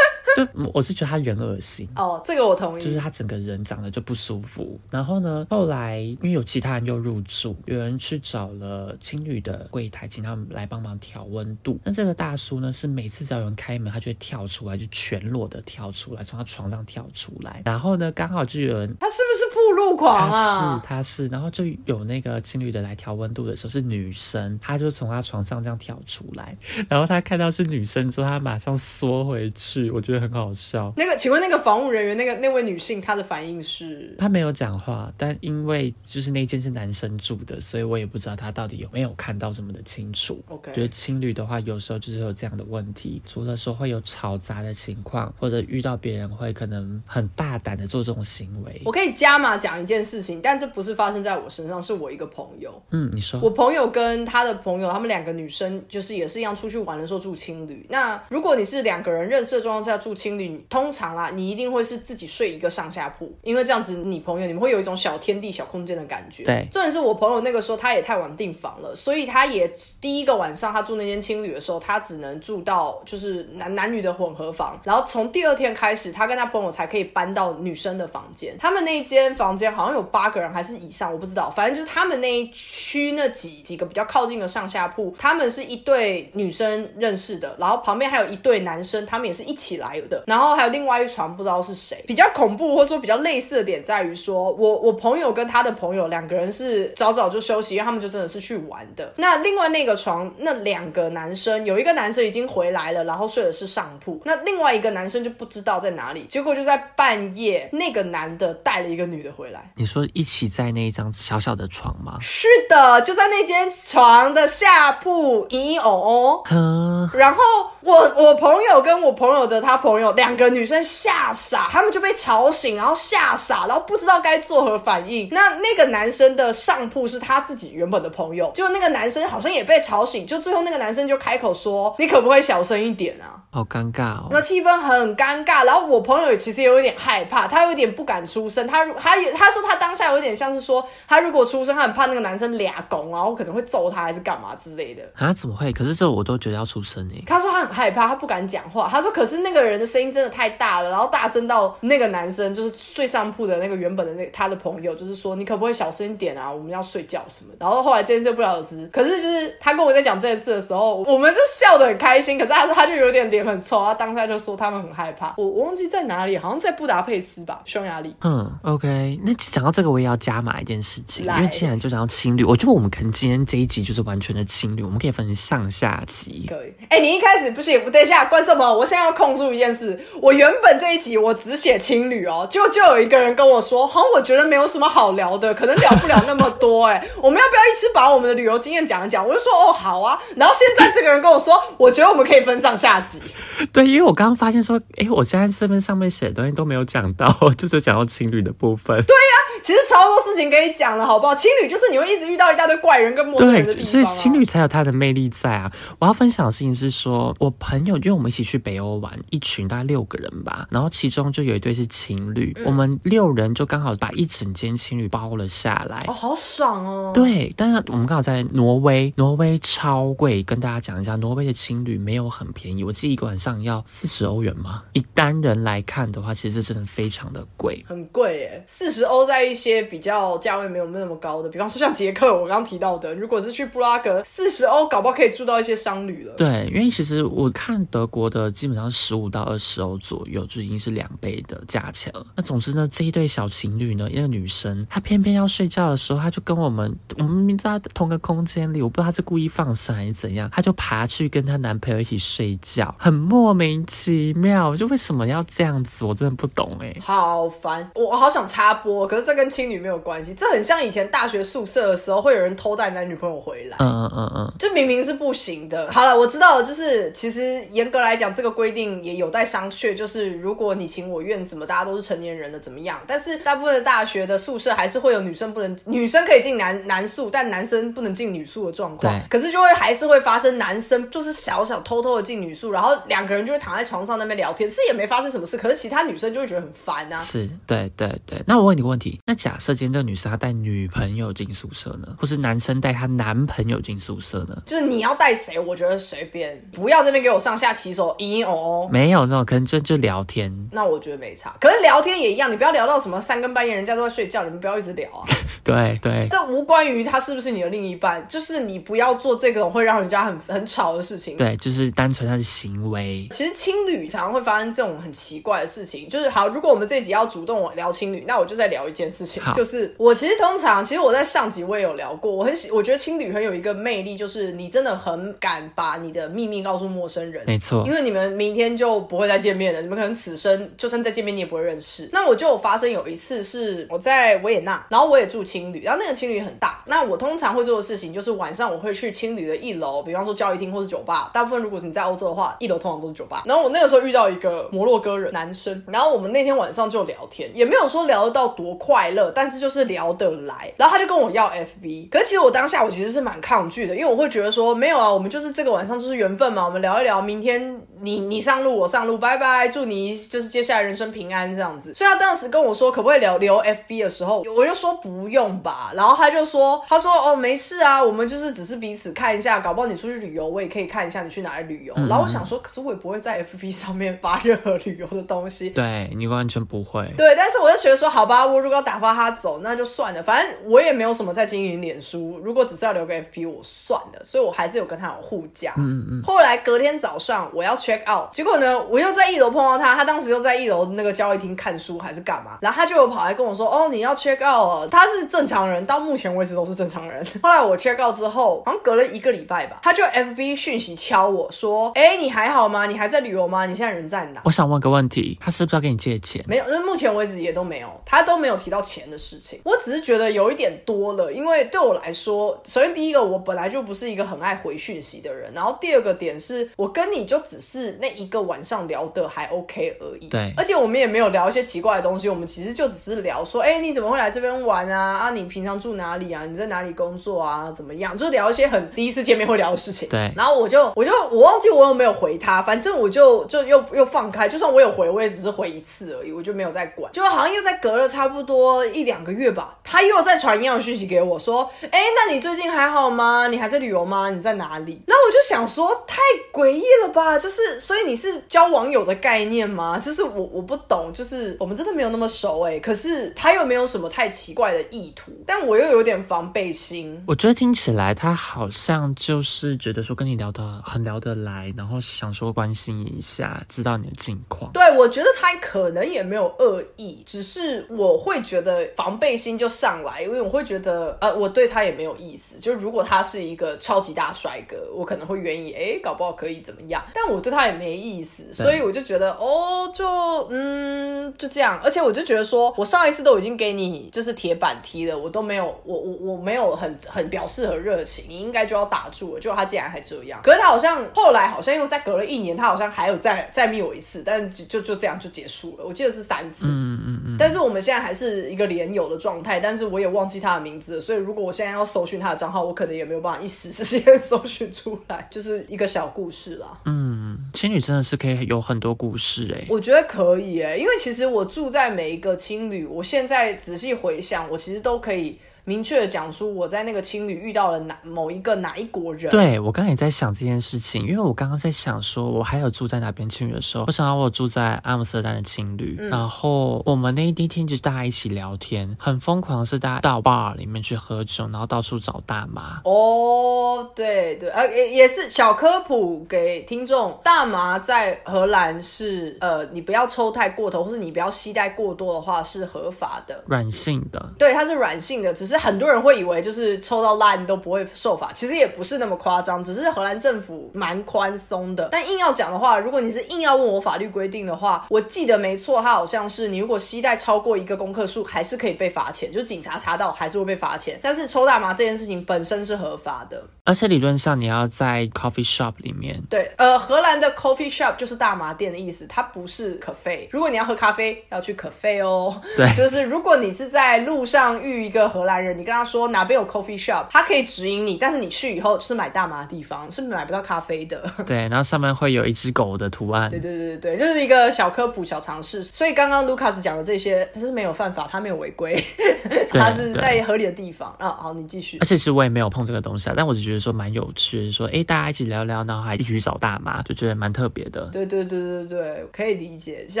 <laughs> 就我是觉得他人恶心哦，这个我同意。就是他整个人长得就不舒服。然后呢，后来因为有其他人又入住，有人去找了青旅的柜台，请他们来帮忙调温度。那这个大叔呢，是每次只要有人开门，他就会跳出来，就全裸的跳出来，从他床上跳出来。然后呢，刚好就有人，他是不是铺路狂啊？是，他是。然后就有那个情侣的来调温度的时候是女生，他就从他床上这样跳出来。<laughs> 然后他看到是女生之后，他马上缩回去。我觉得。很好笑。那个，请问那个防务人员，那个那位女性，她的反应是？她没有讲话，但因为就是那间是男生住的，所以我也不知道她到底有没有看到这么的清楚。OK，觉得情侣的话，有时候就是有这样的问题，除了说会有吵杂的情况，或者遇到别人会可能很大胆的做这种行为。我可以加码讲一件事情，但这不是发生在我身上，是我一个朋友。嗯，你说。我朋友跟他的朋友，他们两个女生就是也是一样出去玩的时候住青旅。那如果你是两个人认识的状况下住。青旅通常啦，你一定会是自己睡一个上下铺，因为这样子你朋友你们会有一种小天地、小空间的感觉。对，重点是我朋友那个时候他也太晚订房了，所以他也第一个晚上他住那间青旅的时候，他只能住到就是男男女的混合房，然后从第二天开始，他跟他朋友才可以搬到女生的房间。他们那一间房房间好像有八个人还是以上，我不知道，反正就是他们那一区那几几个比较靠近的上下铺，他们是一对女生认识的，然后旁边还有一对男生，他们也是一起来。的，然后还有另外一床不知道是谁，比较恐怖或者说比较类似的点在于说，我我朋友跟他的朋友两个人是早早就休息，因为他们就真的是去玩的。那另外那个床那两个男生，有一个男生已经回来了，然后睡的是上铺，那另外一个男生就不知道在哪里，结果就在半夜，那个男的带了一个女的回来。你说一起在那一张小小的床吗？是的，就在那间床的下铺，咦哦哦，然后我我朋友跟我朋友的他朋。友两个女生吓傻，他们就被吵醒，然后吓傻，然后不知道该作何反应。那那个男生的上铺是他自己原本的朋友，就那个男生好像也被吵醒，就最后那个男生就开口说：“你可不可以小声一点啊？”好尴尬哦，那气氛很尴尬。然后我朋友其实也有一点害怕，他有点不敢出声。他如他也他说他当下有点像是说，他如果出声，他很怕那个男生俩拱，然后可能会揍他还是干嘛之类的。啊？怎么会？可是这我都觉得要出声诶。他说他很害怕，他不敢讲话。他说可是那个人。的声音真的太大了，然后大声到那个男生就是睡上铺的那个原本的那他的朋友，就是说你可不可以小声一点啊？我们要睡觉什么？然后后来这件事不了了之。可是就是他跟我在讲这件事的时候，我们就笑得很开心。可是他他就有点脸很臭，他当下就说他们很害怕。我我忘记在哪里，好像在布达佩斯吧，匈牙利。嗯，OK。那讲到这个，我也要加码一件事情，因为既然就讲到情侣，我觉得我们可能今天这一集就是完全的情侣，我们可以分成上下集。可以。哎，你一开始不是也不对下观众们，我现在要控诉一件事，我原。本这一集我只写情侣哦，就就有一个人跟我说，好像我觉得没有什么好聊的，可能聊不了那么多。哎，我们要不要一次把我们的旅游经验讲一讲？我就说哦，好啊。然后现在这个人跟我说，我觉得我们可以分上下集。<laughs> 对，因为我刚刚发现说，哎，我现在身份上面写的东西都没有讲到，就是讲到情侣的部分。对呀。其实超多事情可以讲了，好不好？情侣就是你会一直遇到一大堆怪人跟陌生人的地方，所以情侣才有它的魅力在啊！我要分享的事情是说，我朋友因为我们一起去北欧玩，一群大概六个人吧，然后其中就有一对是情侣，我们六人就刚好把一整间情侣包了下来，哦，好爽哦！对，但是我们刚好在挪威，挪威超贵，跟大家讲一下，挪威的情侣没有很便宜，我记得一个晚上要四十欧元嘛，以单人来看的话，其实真的非常的贵，很贵耶，四十欧在。一些比较价位没有那么高的，比方说像捷克，我刚刚提到的，如果是去布拉格，四十欧搞不好可以住到一些商旅了。对，因为其实我看德国的基本上十五到二十欧左右，就已经是两倍的价钱了。那总之呢，这一对小情侣呢，一个女生她偏偏要睡觉的时候，她就跟我们，我们明明在同个空间里，我不知道她是故意放闪还是怎样，她就爬去跟她男朋友一起睡觉，很莫名其妙，就为什么要这样子，我真的不懂哎、好烦，我我好想插播，可是这跟情侣没有关系，这很像以前大学宿舍的时候，会有人偷带男女朋友回来。嗯嗯嗯嗯，这明明是不行的。好了，我知道了，就是其实严格来讲，这个规定也有待商榷。就是如果你情我愿，什么大家都是成年人的，怎么样？但是大部分的大学的宿舍还是会有女生不能，女生可以进男男宿，但男生不能进女宿的状况对。可是就会还是会发生男生就是小小偷偷的进女宿，然后两个人就会躺在床上那边聊天，是也没发生什么事，可是其他女生就会觉得很烦啊。是对对对。那我问你个问题，那假设今天这个女生她带女朋友进宿舍呢，或是男生带她男朋友进宿舍呢？就是你要带谁，我觉得随便，不要这边给我上下其手，嘤嘤哦哦。没有那种，可能就就聊天。那我觉得没差，可是聊天也一样，你不要聊到什么三更半夜，人家都在睡觉，你们不要一直聊啊。<laughs> 对对这无关于他是不是你的另一半，就是你不要做这种会让人家很很吵的事情。对，就是单纯他的行为。其实青旅常常会发生这种很奇怪的事情，就是好，如果我们这一集要主动聊青旅，那我就再聊一件事情，就是我其实通常，其实我在上集我也有聊过，我很喜，我觉得青旅很有一个魅力，就是你真的很敢把你的秘密告诉陌生人，没错因，为你们明天就不会再见面了，你们可能此生就算再见面你也不会认识。那我就有发生有一次是我在维也纳，然后我也住青旅，然后那个青旅很大。那我通常会做的事情就是晚上我会去青旅的一楼，比方说交易厅或是酒吧。大部分如果是你在欧洲的话，一楼通常都是酒吧。然后我那个时候遇到一个摩洛哥人男生，然后我们那天晚上就聊天，也没有说聊得到多快乐，但是就是聊得来。然后他就跟我要 FB，可是其实我当下我其实是蛮抗拒的，因为我会觉得说没有啊，我们就是这个晚上就是缘分嘛，我们聊一聊，明天你你上路我上路，拜拜，祝你就是接下来人生平安这样子。所以他当时跟我说可不可以留留 FB 的时候，我就说不用吧，然后他就说他说哦没事啊，我们就是只是彼此看一下，搞不好你出去旅游，我也可以看一下你去哪里旅游。然后我想说，可是我也不会在 FB 上面发任何旅游的东西，对你完全不会。对，但是我就觉得说，好吧，我如果要打发他走，那就算了，反正我也没有什么在经营脸书，如果只是要留个 FB，我算了，所以我还是有跟他有互加。嗯嗯。后来隔天早上我要 check out，结果呢，我又在一楼碰到他，他当时又在一楼那个交易厅看书还是干嘛，然后他就有跑来跟我说，哦，你要 check out，了他是正常人，到目前为止都是正常人。后来我 check out 之后，好像隔了一个礼拜吧，他就 FB 讯息敲我说，哎，你还好吗？你还在旅游吗？你现在人在哪？我想问个问题，他是不是要跟你借钱？没有，因为目前为止也都没有，他都没有提到钱的事情。我只是觉得有一点多了，因为对我来说，首先第一个，我本来就不是一个很爱回讯息的人，然后第二个点是我跟你就只是那一个晚上聊的还 OK 而已。对而且我们也没有聊一些奇怪的东西，我们其实就只是聊说，哎，你怎么会来这边玩啊？啊，你平常住哪里啊？你在哪里工作啊？怎么样？就聊一些很第一次见面会聊的事情。对然后我就我就我忘记我有没有回他，反正我就就又又放开，就算我有回，我也只是回一次而已，我就没有再管。就好像又在隔了差不多一两个月吧，他又在传一样的讯息给我说，哎，那你最近还好吗？你还在旅游吗？你在哪里？那我就想说，太诡异了吧？就是所以你是交网友的概念吗？就是我我不懂，就是我们真的没有那么熟哎、可是他又没有什么太奇怪的意图，但我又有点防备心。我觉得听起来他好像就是觉得说跟你聊得很聊得来，然后想说关心一下，知道你的近况。对，我觉得他可能也没有恶意，只是我会觉得防备心就上来，因为我会觉得，呃，我对他也没有意思。就如果他是一个超级大帅哥，我可能会愿意，哎，搞不好可以怎么样？但我对他也没意思，所以我就觉得，哦，就嗯，就这样。而且我就觉得说，我上一次都已经给你就是铁板踢了，我都没有，我我我没有很很表示和热情，你应该就要打住了。结果他竟然还这样，可是他好像后来好像又再隔了一年，他好像还有再再密我一次，但就就就这样就结束了。我记得是三次，嗯嗯嗯，但是我们现在还是一个连友的状态，但是我也忘记他的名字了，所以如果我现在要搜寻他的账号，我可能也没有办法一时之间 <laughs> 搜寻出来，就是一个小故事啦。嗯，青旅真的是可以有很多故事哎、我觉得可以诶，因为其实我住在每一个青旅，我现在仔细回想，我其实都可以明确的讲出我在那个青旅遇到了哪某一个哪一国人。对我刚刚也在想这件事情，因为我刚刚在想说，我还有住在哪边青旅的时候，我想到我住在阿姆斯特丹的青旅，然后我们那一天就大家一起聊天，很疯狂，是大家到 bar 里面去喝酒，然后到处找大麻。哦，对对，呃，也也是小科普给听众，大麻在荷兰是呃，你不要抽太过头，或是你不要吸带过多的话是合法的。软性的，对，它是软性的，只是很多人会以为就是抽到烂都不会受罚，其实也不是那么夸张，只是荷兰政府蛮宽松的。但硬要讲的话，如果你是硬要问我法律规定的话，我记得没错，它好像是你如果携带超过一个功课数，还是可以被罚钱，就警察查到还是会被罚钱。但是抽大麻这件事情本身是合法的，而且理论上你要在 coffee shop 里面，对，呃，荷兰的 coffee shop 就是大麻店的意思，它不是可啡。如果你要喝咖啡，要去可啡哦。对 <laughs> 就是如果你是在路上遇一个荷兰人，你跟他说哪边有 coffee shop，他可以指引你，但是你去以后是买大麻的地方，是买不到咖啡的。<laughs> 对，然后上面会有一只狗的图案，对对对对对，就是一个小科普、小尝试。所以刚刚 Lucas 讲的这些，他是没有犯法，他没有违规，<laughs> 他是在合理的地方。啊，好，你继续而。且其实我也没有碰这个东西啊，但我只觉得说蛮有趣的，说哎大家一起聊聊，然后还一起去找大麻，就觉得蛮特别的。对对对对对，可以理解。是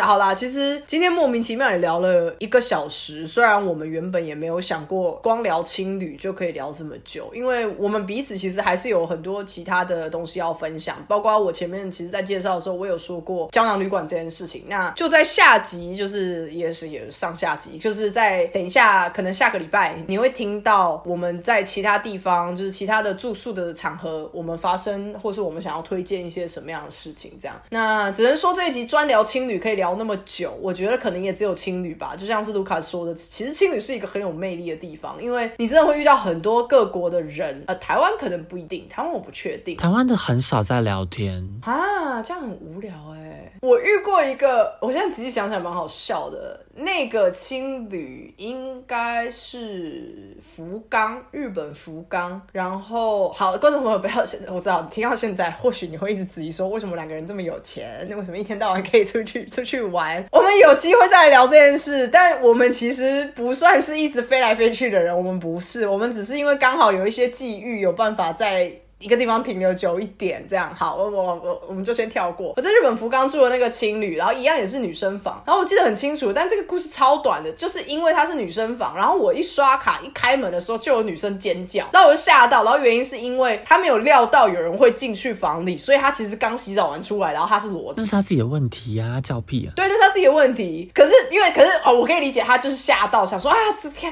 好啦，其实今天莫名其妙也聊了一个小时，虽然我们原本也没有想过光聊青旅就可以聊这么久，因为我们彼此其实还是有很多其他的东西要分享，包括我前面其实在介绍的时候，我有说过胶囊旅馆这件事情。那就在下集，就是也是也是上下集，就是在等一下，可能下个礼拜你会听到我们在其他地方，就是其他的住宿的场合，我们发生或是我们想要推荐一些什么样的事情，这样。那只能说这一集专聊青旅可以聊那么久，我觉得可能也只有青旅吧。就像是卢卡斯说的，其实青旅是一个很有魅力的地方，因为你真的会遇到很多各国的人。呃，台湾可能不一定，台湾我不确定。台湾的很少在聊天，啊，这样很无聊哎、我遇过一个，我现在仔细想想蛮好笑的。那个青旅应该是福冈，日本福冈。然后，好，观众朋友不要，现在我知道听到现在，或许你会一直质疑说，为什么两个人这么有钱？那为什么一天到晚可以出去 <laughs> 出去玩？我们有机会再来聊这件事，但我们其实不算是一直飞来飞去的人，我们不是，我们只是因为刚好有一些际遇，有办法在。一个地方停留久一点，这样好，我我我我们就先跳过。我在日本福冈住的那个青旅，然后一样也是女生房，然后我记得很清楚，但这个故事超短的，就是因为它是女生房，然后我一刷卡一开门的时候就有女生尖叫，然后我就吓到，然后原因是因为他没有料到有人会进去房里，所以他其实刚洗澡完出来，然后他是裸的那。是他自己的问题呀、叫屁啊！对，那是他自己的问题。可是因为，可是哦，我可以理解他就是吓到，想说啊，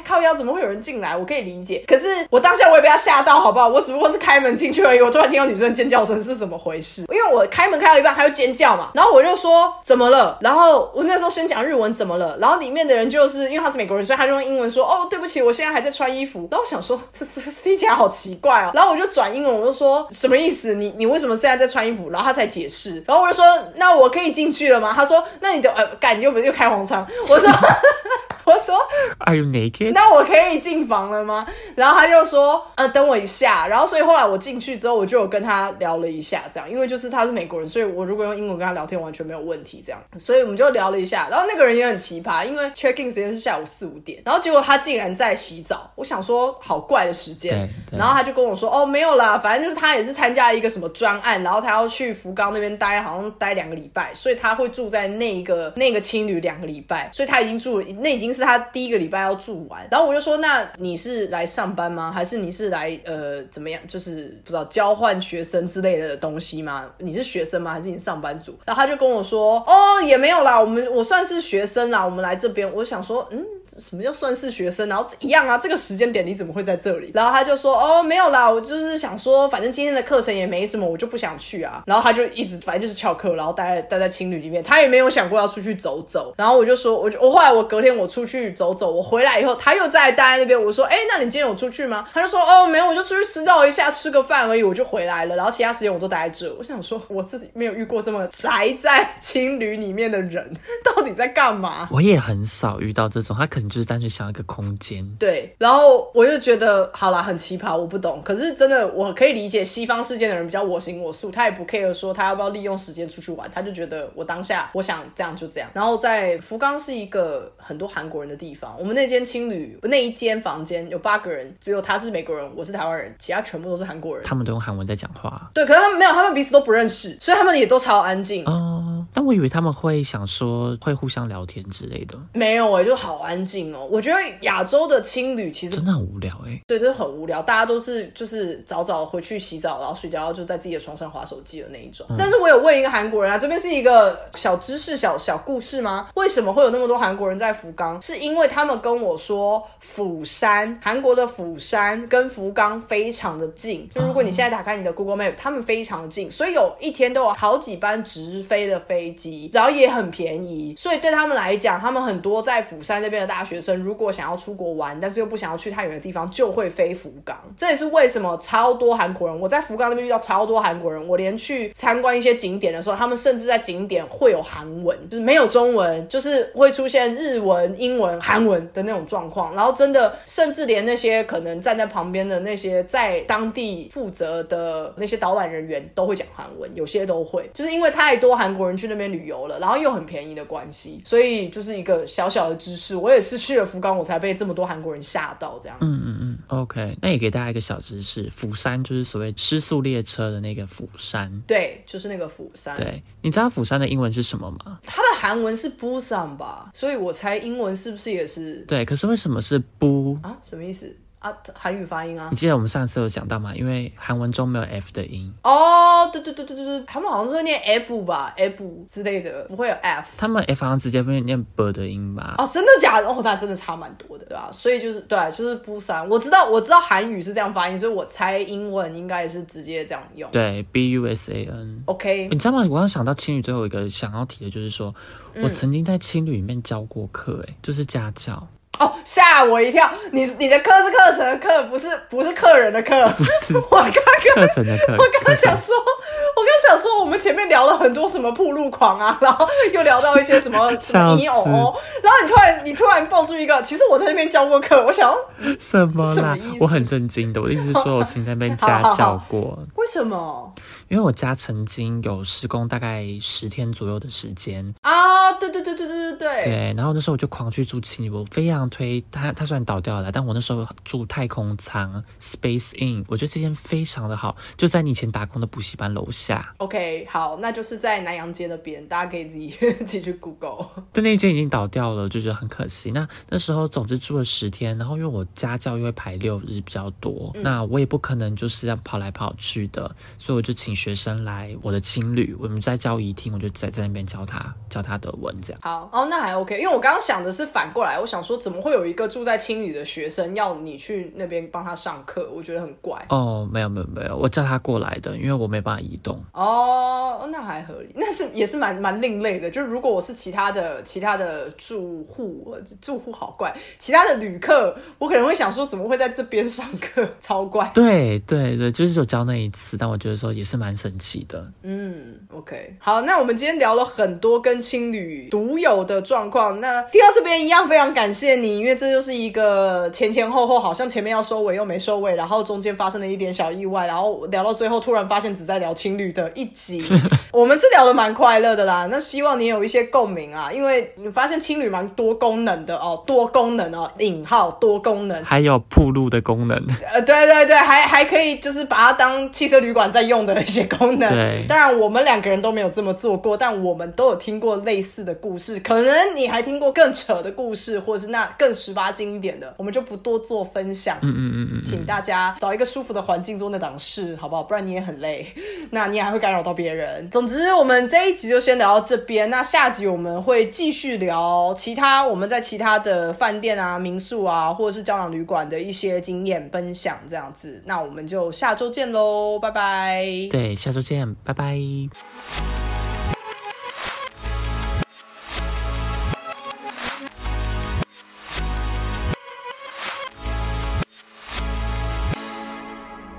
靠腰怎么会有人进来？我可以理解。可是我当下我也被他吓到，好不好？我只不过是开门进去而已。我突然听到女生尖叫声是怎么回事？因为我开门开到一半，她就尖叫嘛，然后我就说怎么了？然后我那时候先讲日文怎么了？然后里面的人就是因为他是美国人，所以他就用英文说哦，对不起，我现在还在穿衣服。然后我想说这这这听起来好奇怪哦。然后我就转英文，我就说什么意思？你你为什么现在在穿衣服？然后他才解释。然后我就说那我可以进去了吗？他说那你的呃，干你又不又开黄腔？我说 <laughs> 我说 <laughs> Are you naked？那我可以进房了吗？然后他就说，呃，等我一下。然后所以后来我进去之后，我就有跟他聊了一下，这样，因为就是他是美国人，所以我如果用英文跟他聊天完全没有问题，这样。所以我们就聊了一下。然后那个人也很奇葩，因为 check in 时间是下午四五点，然后结果他竟然在洗澡。我想说，好怪的时间。然后他就跟我说，哦，没有啦，反正就是他也是参加了一个什么专案，然后他要去福冈那边待，好像待两个礼拜，所以他会住在那一个那个青旅两个礼拜，所以他已经住了，那已经是他第一个礼拜要住完。然后我就说，那你是来上班吗？还是你是来呃怎么样？就是不知道交换学生之类的东西吗？你是学生吗？还是你上班族？然后他就跟我说，哦，也没有啦，我们我算是学生啦，我们来这边。我想说，嗯，什么叫算是学生？然后一样啊，这个时间点你怎么会在这里？然后他就说，哦，没有啦，我就是想说，反正今天的课程也没什么，我就不想去啊。然后他就一直反正就是翘课，然后待待在青旅里面，他也没有想过要出去走走。然后我就说，我就我后来我隔天我出去走走，我回来以后他又在待在那边，我说，哎，那你今天有出去吗？他就说，哦，没有，我就出去迟到一下，吃个饭而已，我就回来了。然后其他时间我都待在这。我想说，我自己没有遇过这么宅在青旅里面的人，<laughs> 到底在干嘛？我也很少遇到这种，他可可能就是单纯想要一个空间。对，然后我就觉得好啦，很奇葩，我不懂。可是真的，我可以理解西方世界的人比较我行我素，他也不 care 说他要不要利用时间出去玩，他就觉得我当下我想这样就这样。然后在福冈是一个很多韩国人的地方，我们那间青旅那一间房间有八个人，只有他是美国人，我是台湾人，其他全部都是韩国人。他们都用韩文在讲话。对，可是他们没有，他们彼此都不认识，所以他们也都超安静。哦，但我以为他们会想说会互相聊天之类的。没有哎、就好安静哦。我觉得亚洲的青旅其实真的很无聊哎、对，真的很无聊，大家都是就是早早回去洗澡，然后睡觉，然后就在自己的床上划手机的那一种。但是我有问一个韩国人啊，这边是一个小知识、小小故事吗？为什么会有那么多韩国人在福冈？是因为他们跟我说，釜山，韩国的釜山跟福冈非常的近。就如果你现在打开你的 Google Map，他们非常的近，所以有一天都有好几班直飞的飞机，然后也很便宜。所以对他们来讲，他们很多在釜山那边的大大学生，如果想要出国玩，但是又不想要去太远的地方，就会飞福冈。这也是为什么超多韩国人，我在福冈那边遇到超多韩国人，我连去参观一些景点的时候，他们甚至在景点会有韩文，就是没有中文，就是会出现日文、英文、韩文的那种状况。然后真的，甚至连那些可能站在旁边的那些在当地负责的那些导览人员都会讲韩文，有些都会，就是因为太多韩国人去那边旅游了，然后又很便宜的关系，所以就是一个小小的知识。我也是去了福冈，我才被这么多韩国人吓到这样。嗯嗯嗯，OK，那也给大家一个小知识，釜山就是所谓吃素列车的那个釜山。对，就是那个釜山。对，你知道釜山的英文是什么吗？它的韩文是 Busan 吧，所以我猜英文是不是也是对，可是为什么是不？啊？什么意思啊？韩语发音啊你？记得我们上次有讲到吗？因为韩文中没有 F 的音，哦，对对对对对对，他们好像是会念 F 吧，F 之类的，不会有 F。他们 F 好像直接会念 B 的音吧？哦，真的假的？哦，那真的差蛮多的，对吧？所以就是对，就是 Busan。我知道，我知道韩语是这样发音，所以我猜英文应该是直接这样用。对，B U S A N。OK，你知道吗？我刚刚想到青旅最后一个想要提的就是说，我曾经在青旅里面教过课，哎，就是家教，哦，吓我一跳！你你的课是课程的课，不是不是客人的课。不是 <laughs> 我刚刚课程的课。我刚刚想说，我刚想说，我们前面聊了很多什么铺路狂啊，然后又聊到一些什么 <laughs> 什么笑死你偶偶，然后你突然你突然爆出一个，其实我在那边教过课，我想什么啦？我很震惊的。我的意思是说，我曾经在那边 <laughs> 家教过，为什么因为我家曾经有施工大概十天左右的时间。啊？对对对对对对对，对，然后那时候我就狂去住青旅，我非常推它。它虽然倒掉了，但我那时候住太空舱 Space Inn，我觉得这间非常的好，就在你以前打工的补习班楼下。OK，好，那就是在南洋街那边，大家可以自己 <laughs> 自己去 Google。但那间已经倒掉了，就觉得很可惜。那那时候总之住了十天，然后因为我家教又会排六日比较多，那我也不可能就是这样跑来跑去的，所以我就请学生来我的青旅，我们在教仪厅，我就在在那边教他教他德文这样。好，哦，那还 OK，因为我刚刚想的是反过来，我想说怎么会有一个住在青旅的学生要你去那边帮他上课，我觉得很怪。哦，没有没有没有，我叫他过来的，因为我没办法移动。哦，那还合理，那是也是蛮蛮另类的。就是如果我是其他的其他的住户，呃住户好怪，其他的旅客，我可能会想说怎么会在这边上课，<laughs> 超怪。对对对，就是有教那一次，但我觉得说也是蛮神奇的。嗯，OK，好，那我们今天聊了很多跟青旅独有的状况。那听到这边一样，非常感谢你，因为这就是一个前前后后好像前面要收尾又没收尾，然后中间发生了一点小意外，然后聊到最后突然发现只在聊情侣的一集。<laughs> 我们是聊的蛮快乐的啦，那希望你有一些共鸣啊，因为你发现青旅蛮多功能的哦，多功能哦，引号多功能。还有铺路的功能，呃，对对对，还还可以，就是把它当汽车旅馆在用的一些功能。对当然我们两个人都没有这么做过，但我们都有听过类似的故事。可能你还听过更扯的故事，或者是那更十八禁一点的，我们就不多做分享。嗯嗯嗯嗯，请大家找一个舒服的环境做那档事，好不好？不然你也很累，<laughs> 那你也还会干扰到别人。总之，我们这一集就先聊到这边。那下集我们会继续聊其他我们在其他的饭店啊、民宿啊，或者是胶囊旅馆的一些经验分享，这样子。那我们就下周见喽，拜拜。对，下周见，拜拜。